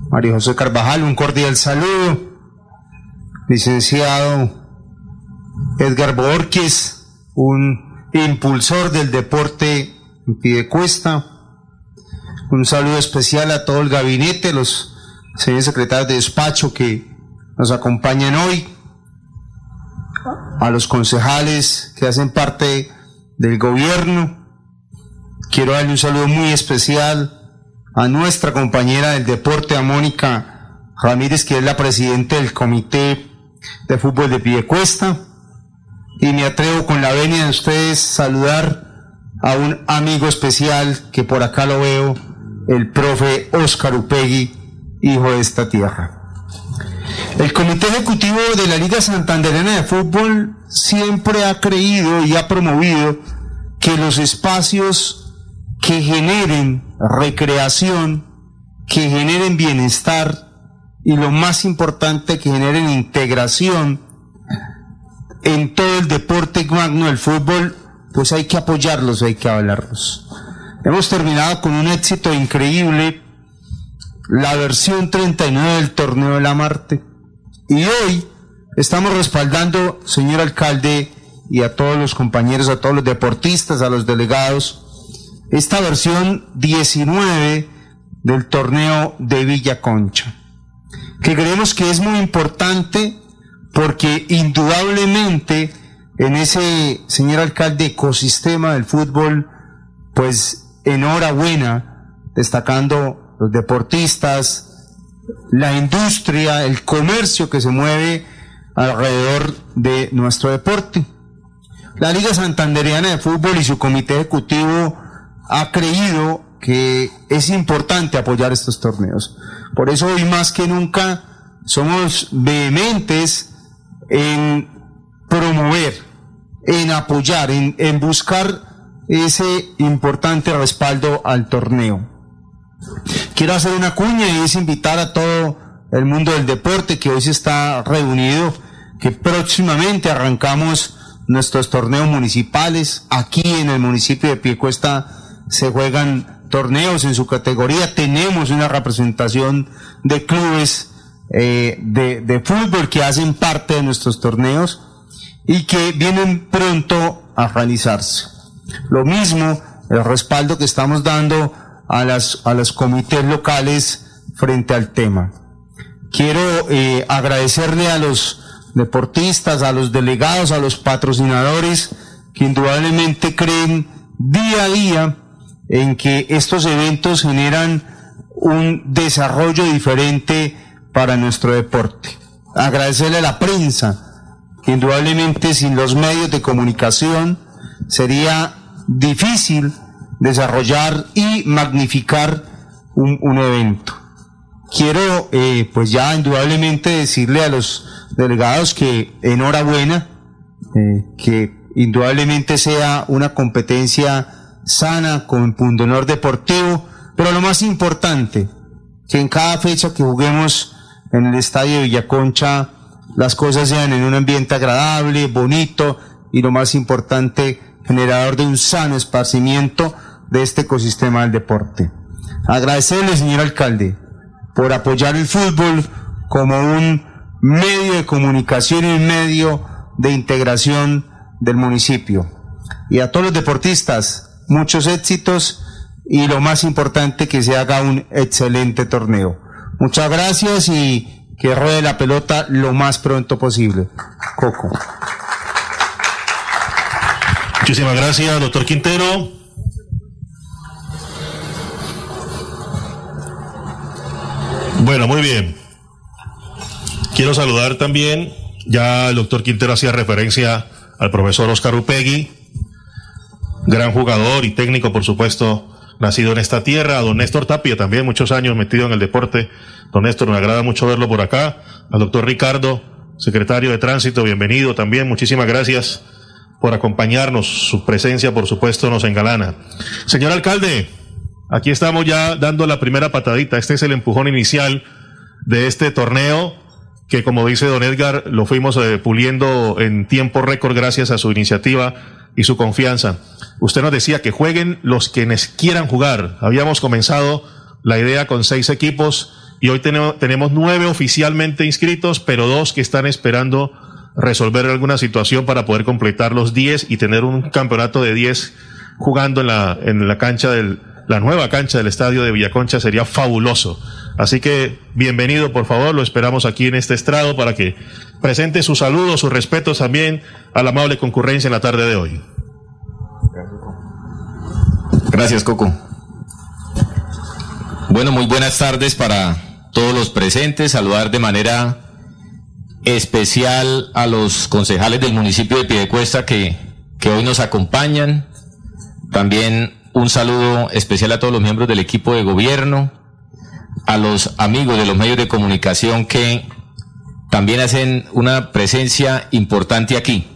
Mario José Carvajal, un cordial saludo. Licenciado Edgar Borges, un impulsor del deporte en Piedecuesta. Un saludo especial a todo el gabinete, los señores secretarios de despacho que nos acompañan hoy, a los concejales que hacen parte del gobierno. Quiero darle un saludo muy especial a nuestra compañera del deporte, a Mónica Ramírez, que es la presidenta del Comité de Fútbol de Piedecuesta. Y me atrevo con la venia de ustedes saludar a un amigo especial que por acá lo veo, el profe Óscar Upegui, hijo de esta tierra. El Comité Ejecutivo de la Liga Santanderena de Fútbol siempre ha creído y ha promovido que los espacios que generen recreación, que generen bienestar y lo más importante, que generen integración en todo el deporte magno del fútbol, pues hay que apoyarlos, hay que hablarlos. Hemos terminado con un éxito increíble la versión 39 del torneo de la Marte. Y hoy estamos respaldando, señor alcalde, y a todos los compañeros, a todos los deportistas, a los delegados, esta versión 19 del torneo de Villa Concha, que creemos que es muy importante porque indudablemente en ese, señor alcalde, ecosistema del fútbol, pues enhorabuena, destacando los deportistas, la industria, el comercio que se mueve alrededor de nuestro deporte. La Liga Santanderiana de Fútbol y su comité ejecutivo ha creído que es importante apoyar estos torneos. Por eso hoy más que nunca somos vehementes en promover, en apoyar, en, en buscar ese importante respaldo al torneo. Quiero hacer una cuña y es invitar a todo el mundo del deporte que hoy se está reunido, que próximamente arrancamos nuestros torneos municipales. Aquí en el municipio de Piecuesta se juegan torneos en su categoría. Tenemos una representación de clubes eh, de, fútbol que hacen parte de nuestros torneos y que vienen pronto a realizarse. Lo mismo, el respaldo que estamos dando a las, a los comités locales frente al tema. Quiero eh, agradecerle a los deportistas, a los delegados, a los patrocinadores que indudablemente creen día a día en que estos eventos generan un desarrollo diferente para nuestro deporte. Agradecerle a la prensa, que indudablemente sin los medios de comunicación sería difícil desarrollar y magnificar un, evento. Quiero eh, pues ya indudablemente decirle a los delegados que enhorabuena, eh, que indudablemente sea una competencia sana con pundonor deportivo, pero lo más importante, que en cada fecha que juguemos en el estadio de Villaconcha las cosas sean en un ambiente agradable, bonito y lo más importante, generador de un sano esparcimiento de este ecosistema del deporte. Agradecerle, señor alcalde, por apoyar el fútbol como un medio de comunicación y un medio de integración del municipio. Y a todos los deportistas, muchos éxitos y lo más importante, que se haga un excelente torneo. Muchas gracias y que ruede la pelota lo más pronto posible. Coco. Muchísimas gracias, doctor Quintero. Bueno, muy bien. Quiero saludar también, ya el doctor Quintero hacía referencia al profesor Oscar Upegui, gran jugador y técnico, por supuesto, nacido en esta tierra, a don Néstor Tapia, también muchos años metido en el deporte. Don Néstor, me agrada mucho verlo por acá. Al doctor Ricardo, secretario de Tránsito, bienvenido también, muchísimas gracias por acompañarnos. Su presencia, por supuesto, nos engalana. Señor alcalde, aquí estamos ya dando la primera patadita. Este es el empujón inicial de este torneo que, como dice don Edgar, lo fuimos eh, puliendo en tiempo récord gracias a su iniciativa y su confianza. Usted nos decía que jueguen los quienes quieran jugar. Habíamos comenzado la idea con seis equipos y hoy tenemos, nueve oficialmente inscritos, pero dos que están esperando resolver alguna situación para poder completar los diez y tener un campeonato de diez jugando en la, en la cancha del, la nueva cancha del estadio de Villaconcha sería fabuloso. Así que bienvenido, por favor, lo esperamos aquí en este estrado para que presente sus saludos, sus respetos también a la amable concurrencia en la tarde de hoy. Gracias, Coco. Bueno, muy buenas tardes para todos los presentes. Saludar de manera especial a los concejales del municipio de Piedecuesta que, que hoy nos acompañan. También un saludo especial a todos los miembros del equipo de gobierno, a los amigos de los medios de comunicación que también hacen una presencia importante aquí.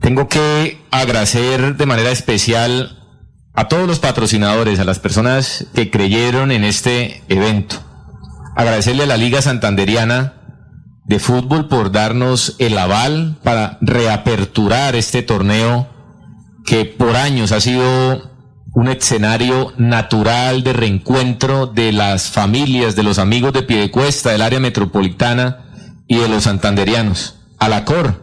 Tengo que agradecer de manera especial a todos los patrocinadores, a las personas que creyeron en este evento. Agradecerle a la Liga Santanderiana de Fútbol por darnos el aval para reaperturar este torneo que por años ha sido un escenario natural de reencuentro de las familias, de los amigos de Piedecuesta, del área metropolitana y de los santanderianos. A la COR,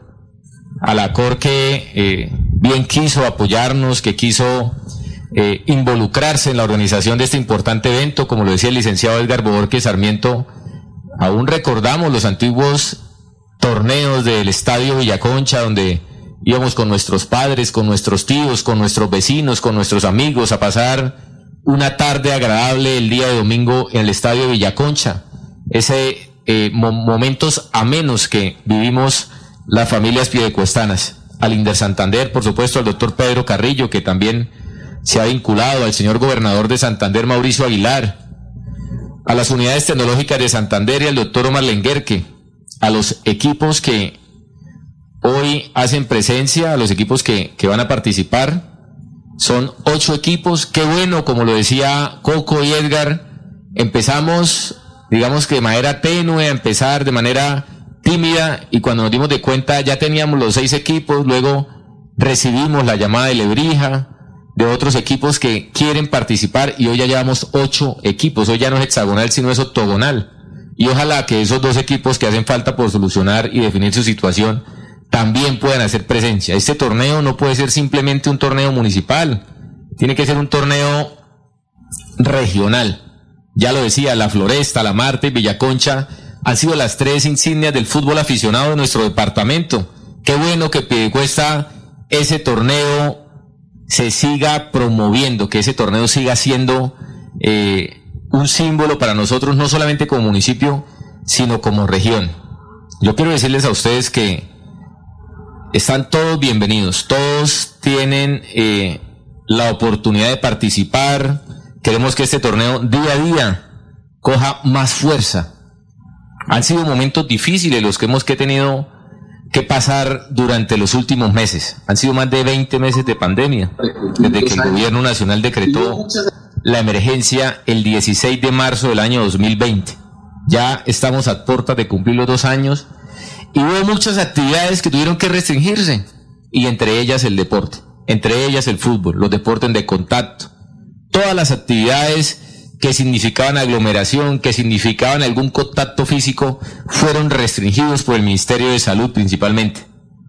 a la COR que eh, bien quiso apoyarnos, que quiso eh, involucrarse en la organización de este importante evento, como lo decía el licenciado Edgar Borges Sarmiento, aún recordamos los antiguos torneos del Estadio Villaconcha, donde íbamos con nuestros padres, con nuestros tíos, con nuestros vecinos, con nuestros amigos a pasar una tarde agradable el día de domingo en el Estadio Villaconcha. Ese eh, momentos amenos que vivimos las familias piedecuestanas. Al Inder Santander, por supuesto, al doctor Pedro Carrillo, que también se ha vinculado, al señor gobernador de Santander, Mauricio Aguilar, a las unidades tecnológicas de Santander y al doctor Omar Lenguerque, a los equipos que hoy hacen presencia, a los equipos que, que van a participar. Son ocho equipos. Qué bueno, como lo decía Coco y Edgar, empezamos, digamos que de manera tenue, a empezar de manera tímida y cuando nos dimos de cuenta ya teníamos los seis equipos, luego recibimos la llamada de Lebrija, de otros equipos que quieren participar y hoy ya llevamos ocho equipos, hoy ya no es hexagonal sino es octogonal y ojalá que esos dos equipos que hacen falta por solucionar y definir su situación también puedan hacer presencia. Este torneo no puede ser simplemente un torneo municipal, tiene que ser un torneo regional. Ya lo decía, la Floresta, la Marte, Villaconcha han sido las tres insignias del fútbol aficionado de nuestro departamento. Qué bueno que Piedecuesta ese torneo se siga promoviendo, que ese torneo siga siendo eh, un símbolo para nosotros, no solamente como municipio, sino como región. Yo quiero decirles a ustedes que están todos bienvenidos, todos tienen eh, la oportunidad de participar. Queremos que este torneo día a día coja más fuerza. Han sido momentos difíciles los que hemos que tenido que pasar durante los últimos meses. Han sido más de 20 meses de pandemia, desde que el gobierno nacional decretó la emergencia el 16 de marzo del año 2020. Ya estamos a puertas de cumplir los dos años y hubo muchas actividades que tuvieron que restringirse y entre ellas el deporte, entre ellas el fútbol, los deportes de contacto, todas las actividades que significaban aglomeración, que significaban algún contacto físico, fueron restringidos por el Ministerio de Salud principalmente.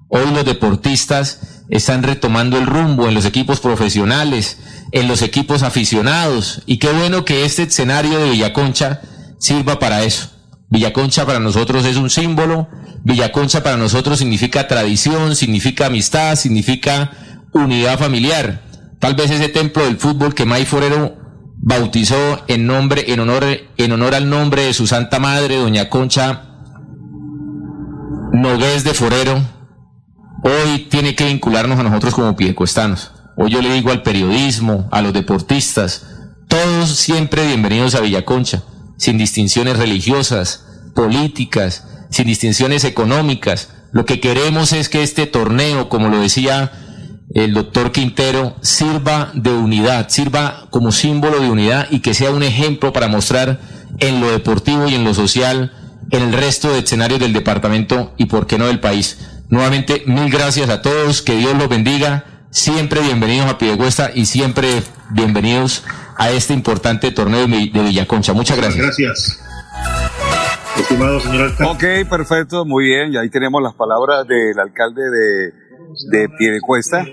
Hoy los deportistas están retomando el rumbo en los equipos profesionales, en los equipos aficionados, y qué bueno que este escenario de Villaconcha sirva para eso. Villaconcha para nosotros es un símbolo, Villaconcha para nosotros significa tradición, significa amistad, significa unidad familiar. Tal vez ese templo del fútbol que May Forero bautizó en nombre, en honor, en honor al nombre de su santa madre, doña Concha Nogués de Forero, hoy tiene que vincularnos a nosotros como piedecuestanos. Hoy yo le digo al periodismo, a los deportistas, todos siempre bienvenidos a Villaconcha, sin distinciones religiosas, políticas, sin distinciones económicas. Lo que queremos es que este torneo, como lo decía el doctor Quintero, sirva de unidad, sirva como símbolo de unidad y que sea un ejemplo para mostrar en lo deportivo y en lo social en el resto de escenarios del departamento y por qué no del país. Nuevamente, mil gracias a todos, que Dios los bendiga, siempre bienvenidos a Piedecuesta y siempre bienvenidos a este importante torneo de Villaconcha. Muchas gracias. Gracias. Ok, perfecto, muy bien. Y ahí tenemos las palabras del alcalde de, de Piedecuesta,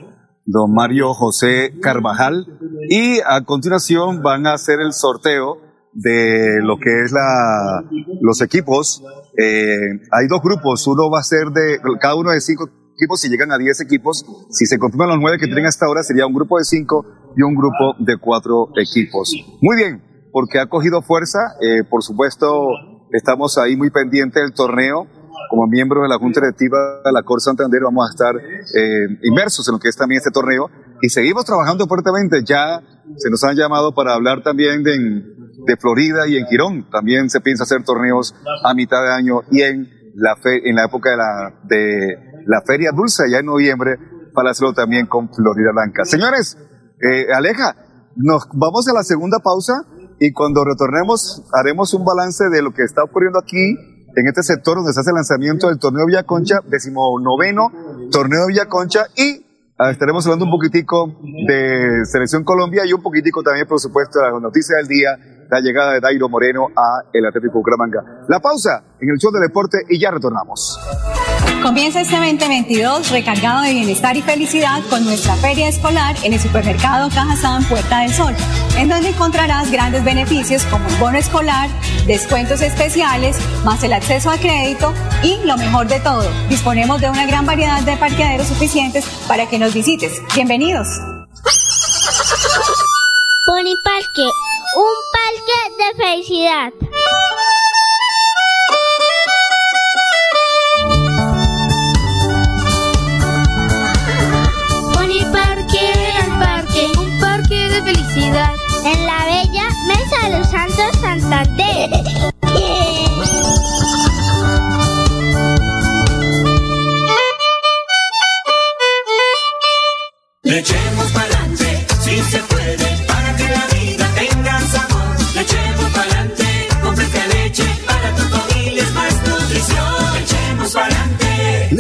don Mario José Carvajal. Y a continuación van a hacer el sorteo de lo que es la, los equipos. Eh, hay dos grupos, uno va a ser de, cada uno de cinco equipos, si llegan a diez equipos, si se confirman los nueve que tienen hasta ahora, sería un grupo de cinco y un grupo de cuatro equipos. Muy bien, porque ha cogido fuerza, eh, por supuesto, estamos ahí muy pendientes del torneo. Como miembros de la Junta Directiva de la Cor Santander vamos a estar eh, inmersos en lo que es también este torneo y seguimos trabajando fuertemente. Ya se nos han llamado para hablar también de, de Florida y en Girón. También se piensa hacer torneos a mitad de año y en la, fe, en la época de la, de la Feria Dulce, ya en noviembre, para hacerlo también con Florida Blanca. Señores, eh, Aleja, nos vamos a la segunda pausa y cuando retornemos haremos un balance de lo que está ocurriendo aquí en este sector donde se hace el lanzamiento del torneo Villa Concha, decimonoveno torneo Villa Concha y ah, estaremos hablando un poquitico de Selección Colombia y un poquitico también, por supuesto, de las noticias del día, la llegada de Dairo Moreno a el Atlético Bucaramanga. La pausa en el show de deporte y ya retornamos. Comienza este 2022 recargado de bienestar y felicidad con nuestra feria escolar en el supermercado Cajazán Puerta del Sol, en donde encontrarás grandes beneficios como el bono escolar, descuentos especiales, más el acceso a crédito y lo mejor de todo, disponemos de una gran variedad de parqueaderos suficientes para que nos visites. Bienvenidos. Parque, un parque de felicidad. felicidad. En la bella Mesa de los Santos Santander. <laughs>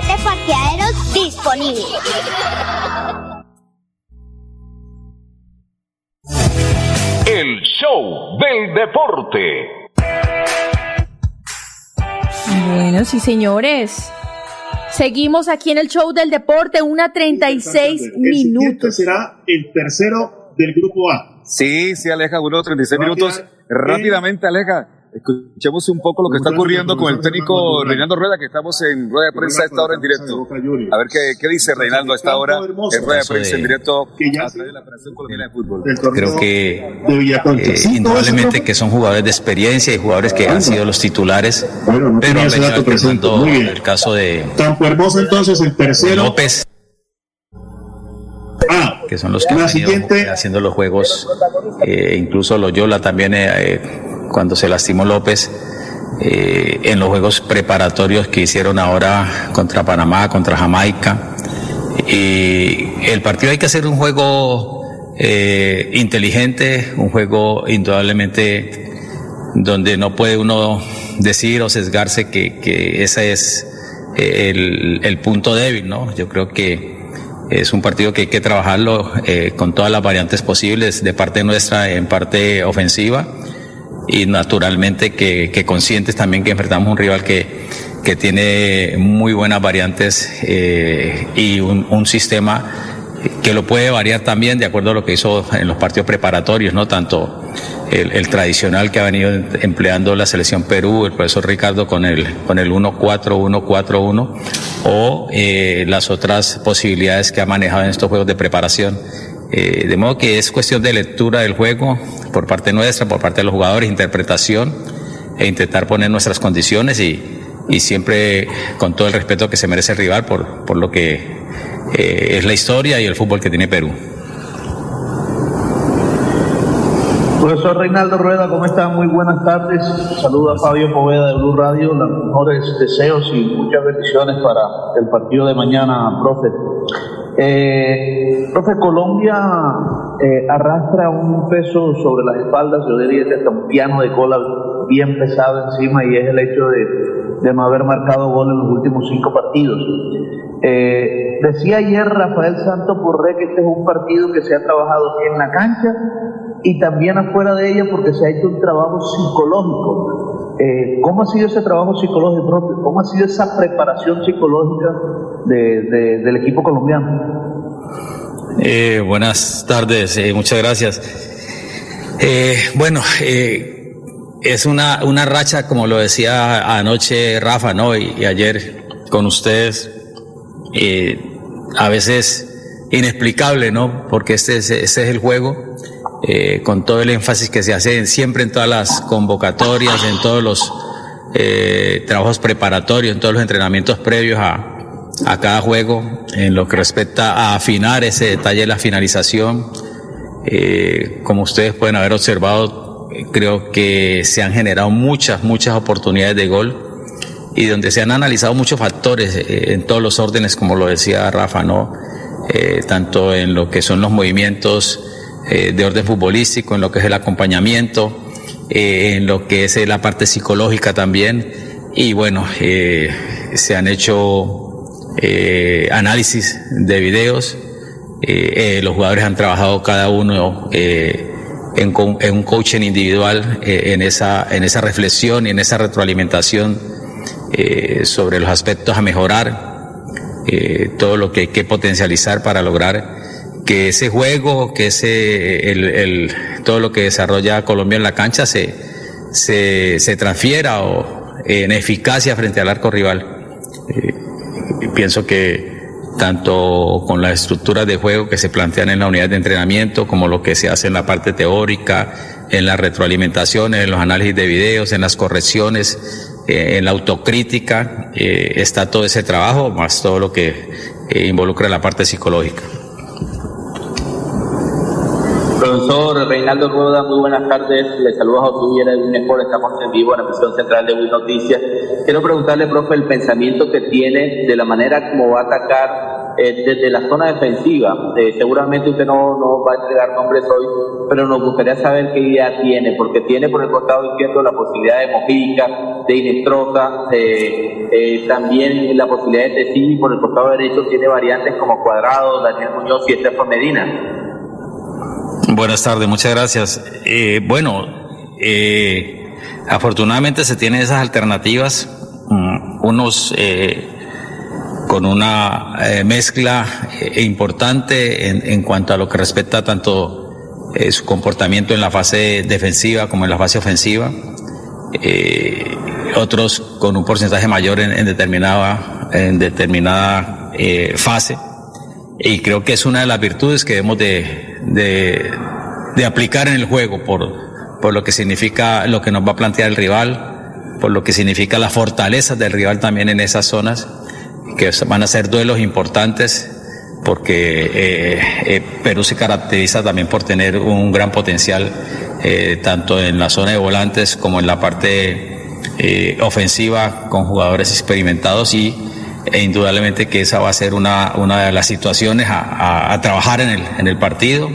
127 parqueaderos disponibles. El show del deporte. Bueno, sí, señores. Seguimos aquí en el show del deporte, una 36 Este minutos. será el tercero del grupo A. Sí, sí, Aleja, uno 36 minutos. Rápidamente, Aleja, escuchemos un poco lo que está ocurriendo con el técnico Reinaldo Rueda, que estamos en rueda de prensa a esta hora en directo. A ver qué, qué dice Reinaldo a esta hora en rueda de prensa en directo a través de la Federación Colombiana de Fútbol. Creo que eh, indudablemente que son jugadores de experiencia y jugadores que han sido los titulares, pero han venido el caso de Campo Hermoso entonces el tercero. López, que son los que la han venido haciendo los juegos, eh, incluso Loyola también, eh, eh, cuando se lastimó López, eh, en los juegos preparatorios que hicieron ahora contra Panamá, contra Jamaica. Y el partido hay que hacer un juego eh, inteligente, un juego indudablemente donde no puede uno decir o sesgarse que, que ese es eh, el, punto débil, ¿no? Yo creo que es un partido que hay que trabajarlo eh, con todas las variantes posibles de parte nuestra en parte ofensiva y naturalmente que, que conscientes también que enfrentamos un rival que, que tiene muy buenas variantes eh, y un, sistema que lo puede variar también de acuerdo a lo que hizo en los partidos preparatorios, ¿no? Tanto el, el tradicional que ha venido empleando la selección Perú, el profesor Ricardo con el, con el 1-4-1-4-1, o eh, las otras posibilidades que ha manejado en estos juegos de preparación. Eh, de modo que es cuestión de lectura del juego por parte nuestra, por parte de los jugadores, interpretación e intentar poner nuestras condiciones y, y siempre con todo el respeto que se merece el rival por, por lo que eh, es la historia y el fútbol que tiene Perú. Profesor Reinaldo Rueda, ¿cómo está? Muy buenas tardes. Saludo a Fabio Poveda de Blue Radio, los mejores deseos y muchas bendiciones para el partido de mañana, profe. Eh, profe, Colombia eh, arrastra un peso sobre las espaldas, yo diría que hasta un piano de cola bien pesado encima y es el hecho de, de no haber marcado gol en los últimos cinco partidos. Eh, decía ayer Rafael Santos Borré que este es un partido que se ha trabajado en la cancha y también afuera de ella porque se ha hecho un trabajo psicológico. Eh, ¿Cómo ha sido ese trabajo psicológico? ¿Cómo ha sido esa preparación psicológica de, del equipo colombiano? Eh, buenas tardes, eh, muchas gracias. Eh, bueno, eh, es una, una racha, como lo decía anoche Rafa, ¿no? Y, ayer con ustedes, eh, a veces inexplicable, ¿no? Porque este es, este es el juego, eh, con todo el énfasis que se hace siempre en todas las convocatorias, en todos los trabajos preparatorios, en todos los entrenamientos previos a, a cada juego, en lo que respecta a afinar ese detalle de la finalización. Eh, como ustedes pueden haber observado, creo que se han generado muchas, muchas oportunidades de gol y donde se han analizado muchos factores eh, en todos los órdenes, como lo decía Rafa, ¿no? Eh, tanto en lo que son los movimientos eh, de orden futbolístico, en lo que es el acompañamiento, eh, en lo que es la parte psicológica también. Y bueno, eh, se han hecho eh, análisis de videos, eh, eh, los jugadores han trabajado cada uno eh, en, en un coaching individual, eh, en, esa, en esa reflexión y en esa retroalimentación eh, sobre los aspectos a mejorar, todo lo que hay que potencializar para lograr que ese juego, que ese, el, el- todo lo que desarrolla Colombia en la cancha se, se, se transfiera o, en eficacia frente al arco rival. Pienso que tanto con las estructuras de juego que se plantean en la unidad de entrenamiento, como lo que se hace en la parte teórica, en las retroalimentaciones, en los análisis de videos, en las correcciones, eh, en la autocrítica, eh, está todo ese trabajo, más todo lo que eh, involucra la parte psicológica. Profesor Reinaldo Rueda, muy buenas tardes. Le saluda a Viera de Winesport. Estamos en vivo en la emisión central de Win Noticias. Quiero preguntarle, profe, el pensamiento que tiene de la manera como va a atacar eh, desde la zona defensiva. Eh, seguramente usted no, no va a entregar nombres hoy, pero nos gustaría saber qué idea tiene, porque tiene por el costado izquierdo la posibilidad de Mojica, de Inestrosa, eh, también la posibilidad de Tessini, por el costado derecho tiene variantes como Cuadrado, Daniel Muñoz y Estefan Medina. Buenas tardes, muchas gracias. Eh, bueno, eh, afortunadamente se tienen esas alternativas, mm, unos eh, con una eh, mezcla eh, importante en, en cuanto a lo que respecta tanto eh, su comportamiento en la fase defensiva como en la fase ofensiva, otros con un porcentaje mayor en, determinada, en determinada fase y creo que es una de las virtudes que debemos de, de, aplicar en el juego por, por lo que significa lo que nos va a plantear el rival, por lo que significa las fortalezas del rival también en esas zonas, que van a ser duelos importantes porque eh, eh, Perú se caracteriza también por tener un gran potencial eh, tanto en la zona de volantes como en la parte eh, ofensiva con jugadores experimentados y e indudablemente que esa va a ser una, una de las situaciones a, a- a trabajar en el, en el partido,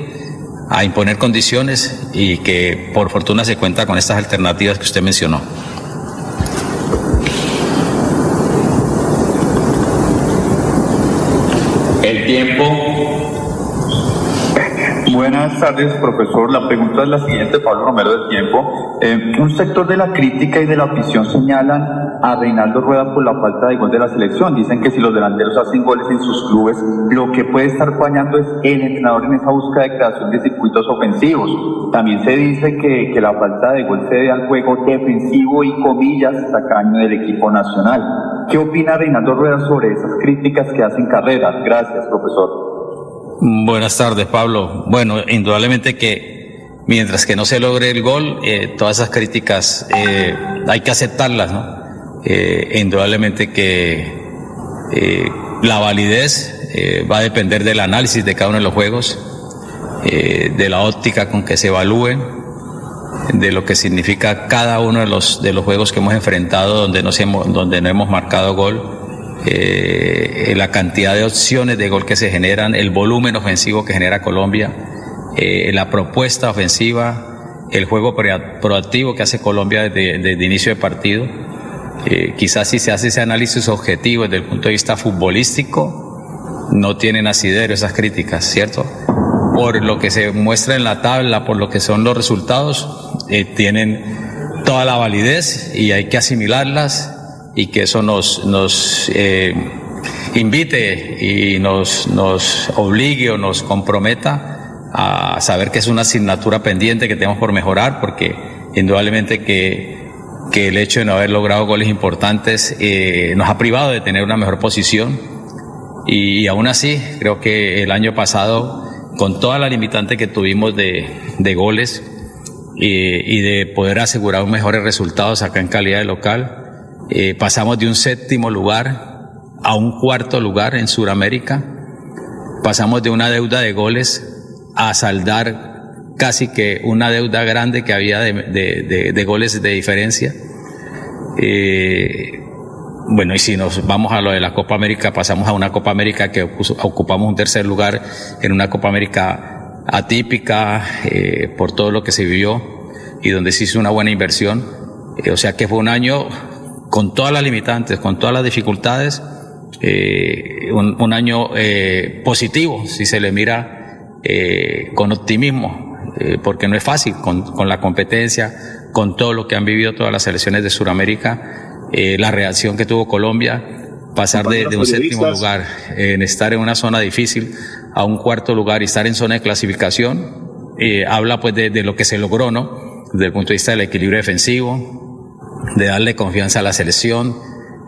a imponer condiciones y que por fortuna se cuenta con estas alternativas que usted mencionó. El tiempo. Buenas tardes, profesor. La pregunta es la siguiente, Pablo Romero del Tiempo. Eh, un sector de la crítica y de la afición señalan a Reinaldo Rueda por la falta de gol de la selección. Dicen que si los delanteros hacen goles en sus clubes, lo que puede estar fallando es el entrenador en esa búsqueda de creación de circuitos ofensivos. También se dice que, que la falta de gol se debe al juego defensivo y comillas tacaño del equipo nacional. ¿Qué opina Reinaldo Rueda sobre esas críticas que hacen carrera? Gracias, profesor. Buenas tardes, Pablo. Bueno, indudablemente que mientras que no se logre el gol, eh, todas esas críticas eh, hay que aceptarlas, ¿no? Eh, indudablemente que eh, la validez eh, va a depender del análisis de cada uno de los juegos, de la óptica con que se evalúen de lo que significa cada uno de los, de los juegos que hemos enfrentado donde, nos hemos, donde no hemos marcado gol. la cantidad de opciones de gol que se generan, el volumen ofensivo que genera Colombia, la propuesta ofensiva, el juego proactivo que hace Colombia desde, desde inicio de partido. Eh, quizás si se hace ese análisis objetivo desde el punto de vista futbolístico, no tienen asidero esas críticas, ¿cierto? Por lo que se muestra en la tabla, por lo que son los resultados, eh, tienen toda la validez y hay que asimilarlas y que eso nos, nos eh, invite y nos, nos obligue o nos comprometa a saber que es una asignatura pendiente que tenemos por mejorar, porque indudablemente que, que el hecho de no haber logrado goles importantes eh, nos ha privado de tener una mejor posición. Y, y aún así, creo que el año pasado, con toda la limitante que tuvimos de, de goles eh, y de poder asegurar mejores resultados acá en calidad de local, eh, pasamos de un séptimo lugar a un cuarto lugar en Sudamérica. Pasamos de una deuda de goles a saldar casi que una deuda grande que había de, de- de- goles de diferencia. Eh, bueno, y si nos vamos a lo de la Copa América, pasamos a una Copa América que ocu- ocupamos un tercer lugar en una Copa América atípica eh, por todo lo que se vivió y donde se hizo una buena inversión. Eh, o sea que fue un año con todas las limitantes, con todas las dificultades, un, un año positivo si se le mira con optimismo, eh, porque no es fácil con, con la competencia, con todo lo que han vivido todas las selecciones de Sudamérica, eh, la reacción que tuvo Colombia, pasar de, de un séptimo lugar en estar en una zona difícil a un cuarto lugar y estar en zona de clasificación, eh, habla pues de, de lo que se logró, ¿no? Desde el punto de vista del equilibrio defensivo, de darle confianza a la selección,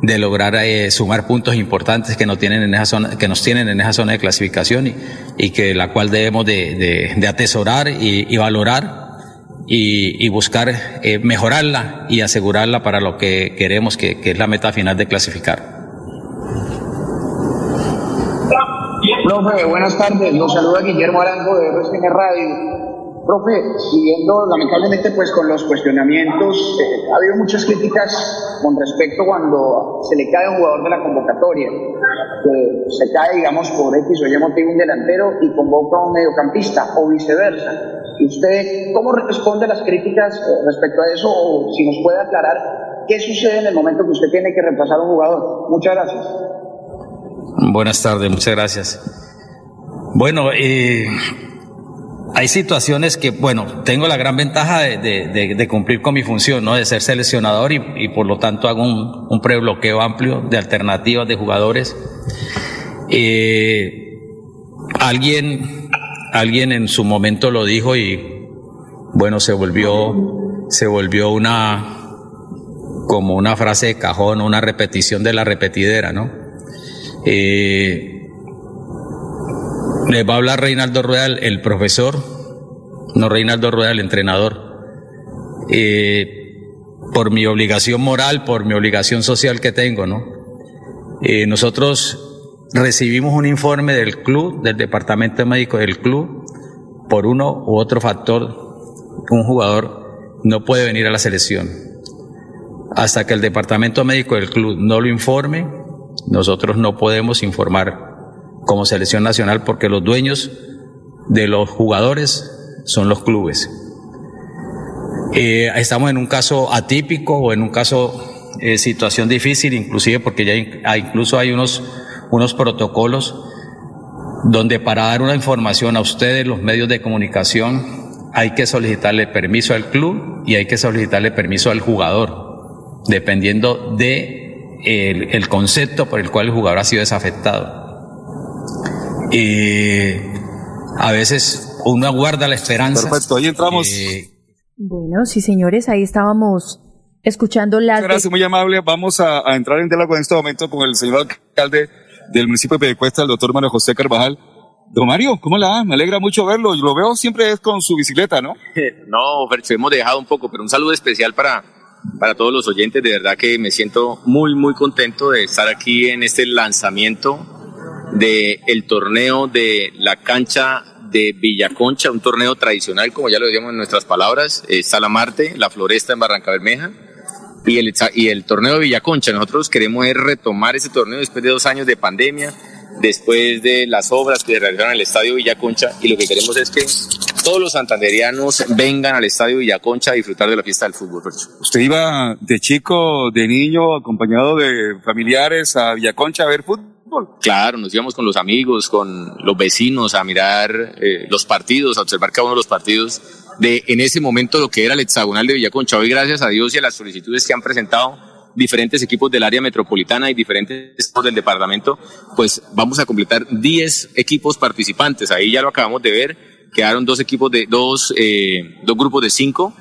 de lograr eh, sumar puntos importantes que nos tienen en esa zona, que nos tienen en esa zona de clasificación y, y que la cual debemos de, de- atesorar y, valorar y, buscar eh, mejorarla y asegurarla para lo que queremos, que, que es la meta final de clasificar. Profe, buenas tardes. Los saluda Guillermo Arango de RCN Radio. Profe, siguiendo lamentablemente pues con los cuestionamientos, eh, ha habido muchas críticas con respecto cuando se le cae a un jugador de la convocatoria, que se cae digamos por X o Y motivo un delantero y convoca a un mediocampista o viceversa. ¿Y usted cómo responde a las críticas eh, respecto a eso o si nos puede aclarar qué sucede en el momento que usted tiene que reemplazar a un jugador? Muchas gracias. Buenas tardes, muchas gracias. Bueno, eh, hay situaciones que, bueno, tengo la gran ventaja de, cumplir con mi función, ¿no? De ser seleccionador y, por lo tanto hago un, un prebloqueo amplio de alternativas de jugadores. Eh, alguien, alguien en su momento lo dijo y, bueno, se volvió, se volvió una, como una frase de cajón, una repetición de la repetidera, ¿no? Eh, les va a hablar Reinaldo Rueda, el- profesor, no Reinaldo Rueda, el entrenador. Eh, por mi obligación moral, por mi obligación social que tengo, ¿no? Eh, nosotros recibimos un informe del club, del departamento médico del club, por uno u otro factor, un jugador no puede venir a la selección. Hasta que el departamento médico del club no lo informe, nosotros no podemos informar como selección nacional porque los dueños de los jugadores son los clubes. Eh, estamos en un caso atípico o en un caso eh, situación difícil, inclusive porque ya incluso hay unos, unos protocolos donde para dar una información a ustedes, los medios de comunicación, hay que solicitarle permiso al club y hay que solicitarle permiso al jugador, dependiendo de el concepto por el cual el jugador ha sido desafectado. Y a veces uno aguarda la esperanza. Perfecto, ahí entramos. Bueno, sí, señores, ahí estábamos escuchando las. Muchas gracias, muy amable. Vamos a, a entrar en diálogo en este momento con el señor alcalde del municipio de Piedecuesta, el doctor Mario José Carvajal. Don Mario, ¿cómo la va? Me alegra mucho verlo. Yo lo veo siempre es con su bicicleta, ¿no? <laughs> No, Fercho, hemos dejado un poco, pero un saludo especial para, para todos los oyentes. De verdad que me siento muy, muy contento de estar aquí en este lanzamiento del el torneo de la cancha de Villaconcha, un torneo tradicional, como ya lo decíamos en nuestras palabras, eh, Salamarte, la Floresta en Barranca Bermeja, y el, y el torneo de Villaconcha. Nosotros queremos retomar ese torneo después de dos años de pandemia, después de las obras que se realizaron en el Estadio Villaconcha, y lo que queremos es que todos los santanderianos vengan al Estadio Villaconcha a disfrutar de la fiesta del fútbol. ¿Usted iba de chico, de niño, acompañado de familiares a Villaconcha a ver fútbol? Claro, nos íbamos con los amigos, con los vecinos a mirar eh, los partidos, a observar cada uno de los partidos de en ese momento lo que era el hexagonal de Villaconcha. Hoy, gracias a Dios y a las solicitudes que han presentado diferentes equipos del área metropolitana y diferentes equipos del departamento, pues vamos a completar 10 equipos participantes. Ahí ya lo acabamos de ver, quedaron dos equipos de dos, eh, dos grupos de cinco.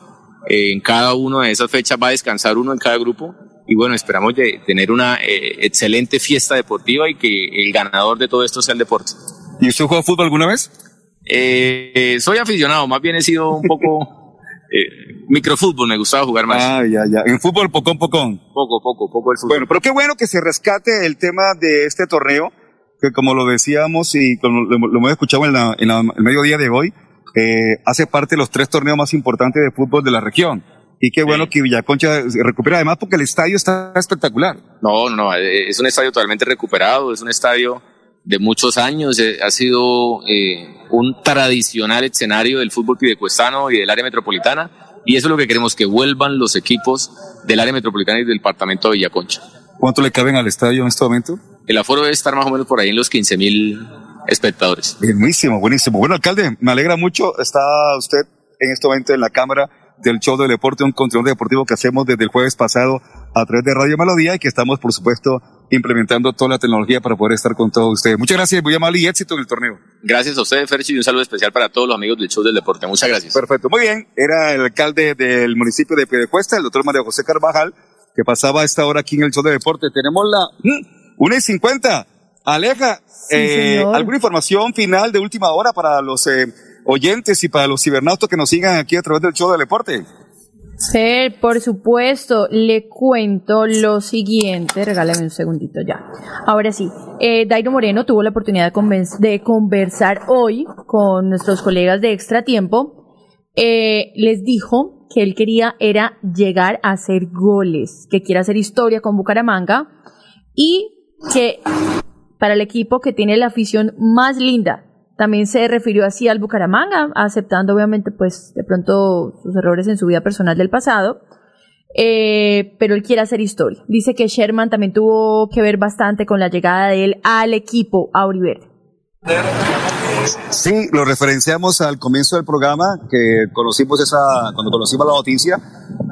En cada uno de esas fechas va a descansar uno en cada grupo y bueno, esperamos de tener una eh, excelente fiesta deportiva y que el ganador de todo esto sea el deporte. ¿Y usted jugó fútbol alguna vez? Eh, soy aficionado, más bien he sido un poco <laughs> eh, microfútbol, me gustaba jugar más. Ah, ya, ya. En fútbol, pocón, pocón. Poco, poco, poco el fútbol. Bueno, pero qué bueno que se rescate el tema de este torneo, que como lo decíamos y como lo, lo hemos escuchado en, la, en la- el mediodía de hoy, eh, hace parte de los tres torneos más importantes de fútbol de la región. Y qué bueno que Villaconcha se recupera, además porque el estadio está espectacular. No, no, eh, es un estadio totalmente recuperado, es un estadio de muchos años, eh, ha sido eh, un tradicional escenario del fútbol pidecuestano y del área metropolitana, y eso es lo que queremos, que vuelvan los equipos del área metropolitana y del departamento de Villaconcha. ¿Cuánto le caben al estadio en este momento? El aforo debe estar más o menos por ahí en los 15 mil espectadores. Buenísimo, buenísimo. Bueno, alcalde, me alegra mucho. Está usted en este momento en la cámara del show del deporte, un contenido deportivo que hacemos desde el jueves pasado a través de Radio Melodía y que estamos, por supuesto, implementando toda la tecnología para poder estar con todos ustedes. Muchas gracias, muy amable y éxito en el torneo. Gracias a ustedes, Ferchi, y un saludo especial para todos los amigos del show del deporte. Muchas gracias. Perfecto, muy bien. Era el alcalde del municipio de Piedecuesta, el doctor María José Carvajal, que pasaba a esta hora aquí en el show de deporte. Tenemos la mm, una y cincuenta. Aleja, eh. ¿alguna información final de última hora para los eh, oyentes y para los cibernautas que nos sigan aquí a través del show del deporte? Fer, por supuesto, le cuento lo siguiente. Regálame un segundito ya. Ahora sí, eh, Dairo Moreno tuvo la oportunidad de conversar hoy con nuestros colegas de Extra Tiempo. Eh, les dijo que él quería era llegar a hacer goles, que quiere hacer historia con Bucaramanga y que para el equipo que tiene la afición más linda. También se refirió así al Bucaramanga, aceptando obviamente pues de pronto sus errores en su vida personal del pasado. Eh, pero él quiere hacer historia. Dice que Sherman también tuvo que ver bastante con la llegada de él al equipo Auriverde. Sí, lo referenciamos al comienzo del programa, que conocimos esa, cuando conocimos la noticia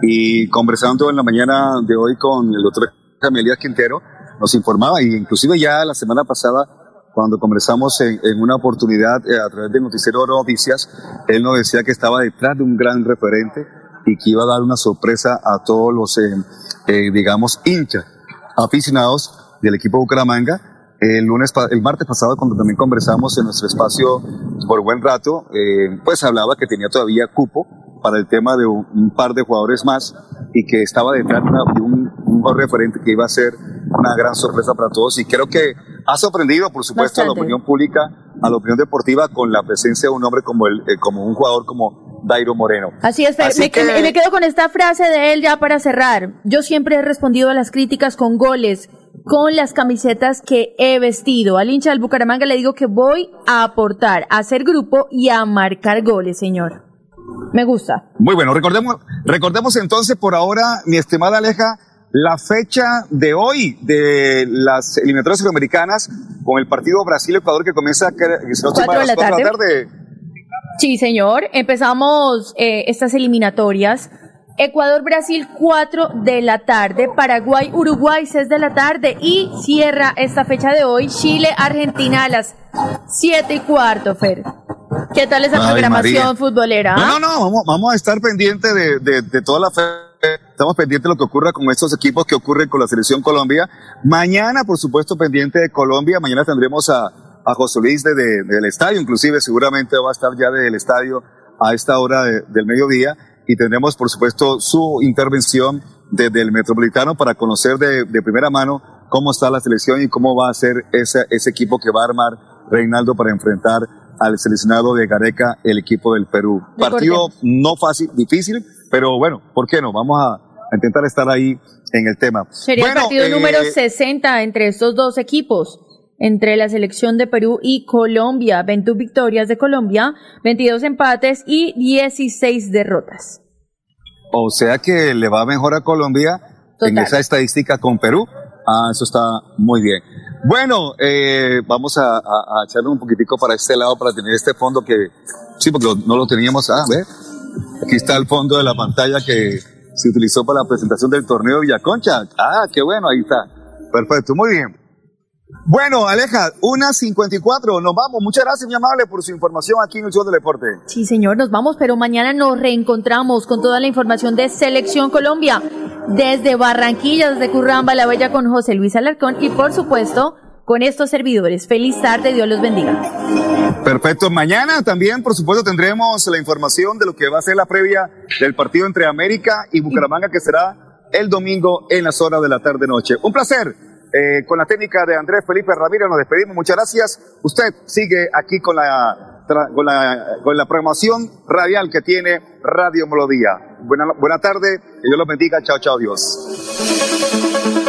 y conversando en la mañana de hoy con el doctor Camilías Quintero, nos informaba, y inclusive ya la semana pasada, cuando conversamos en, en una oportunidad eh, a través del noticiero Oro Noticias, él nos decía que estaba detrás de un gran referente y que iba a dar una sorpresa a todos los, eh, eh, digamos, hinchas, aficionados del equipo Bucaramanga, el lunes, el martes pasado, cuando también conversamos en nuestro espacio por buen rato, pues hablaba que tenía todavía cupo para el tema de un, un par de jugadores más y que estaba detrás de un, un referente que iba a ser una gran sorpresa para todos. Y creo que ha sorprendido, por supuesto, a la opinión pública, a la opinión deportiva, con la presencia de un hombre como, el, eh, como un jugador como Dairo Moreno. Así es. Así me, que- me- me quedo con esta frase de él ya para cerrar. Yo siempre he respondido a las críticas con goles, con las camisetas que he vestido. Al hincha del Bucaramanga le digo que voy a aportar, a hacer grupo y a marcar goles, señor. Me gusta. Muy bueno, recordemos, recordemos entonces por ahora, mi estimada Aleja, la fecha de hoy de las eliminatorias sudamericanas con el partido Brasil-Ecuador que comienza mal, Cuatro a de las la cuatro de la tarde. tarde. Sí, señor. Empezamos eh, estas eliminatorias. Ecuador-Brasil 4 de la tarde, Paraguay-Uruguay 6 de la tarde y cierra esta fecha de hoy Chile-Argentina a las 7 y cuarto, Fer. ¿Qué tal esa Ay, programación María. futbolera? No, no, no, vamos, vamos a estar pendientes de, de, de toda la fe. Estamos pendientes de lo que ocurra con estos equipos que ocurren con la selección Colombia. Mañana, por supuesto, pendiente de Colombia. Mañana tendremos a, a José Luis de- de- del estadio, inclusive seguramente va a estar ya del estadio a esta hora de- del mediodía. Y tendremos, por supuesto, su intervención desde el Metropolitano para conocer de, de primera mano cómo está la selección y cómo va a ser ese, ese equipo que va a armar Reinaldo para enfrentar al seleccionado de Gareca, el equipo del Perú. Partido no fácil, difícil, pero bueno, ¿por qué no? Vamos a, a intentar estar ahí en el tema. Sería Bueno, el partido eh, número 60 entre estos dos equipos, entre la selección de Perú y Colombia. 21 victorias de Colombia, 22 empates y 16 derrotas. O sea que le va mejor a Colombia en Total. esa estadística con Perú. Ah, eso está muy bien. Bueno, eh, vamos a, a- a echarle un poquitico para este lado para tener este fondo que, sí, porque no lo teníamos. Ah, ver. Aquí está el fondo de la pantalla que se utilizó para la presentación del torneo Villaconcha. Ah, qué bueno, ahí está. Perfecto, muy bien. Bueno, Aleja, una 54, nos vamos. Muchas gracias, mi amable, por su información aquí en el Show del Deporte. Sí, señor, nos vamos, pero mañana nos reencontramos con toda la información de Selección Colombia desde Barranquilla, desde Curramba, La Bella con José Luis Alarcón y por supuesto con estos servidores. Feliz tarde, Dios los bendiga. Perfecto. Mañana también, por supuesto, tendremos la información de lo que va a ser la previa del partido entre América y Bucaramanga, que será el domingo en las horas de la tarde-noche. Un placer. Eh, con la técnica de Andrés Felipe Ramírez nos despedimos. Muchas gracias. Usted sigue aquí con la, con la, con la programación radial que tiene Radio Melodía. Buena, buena tarde. Que Dios los bendiga. Chao, chao, Dios.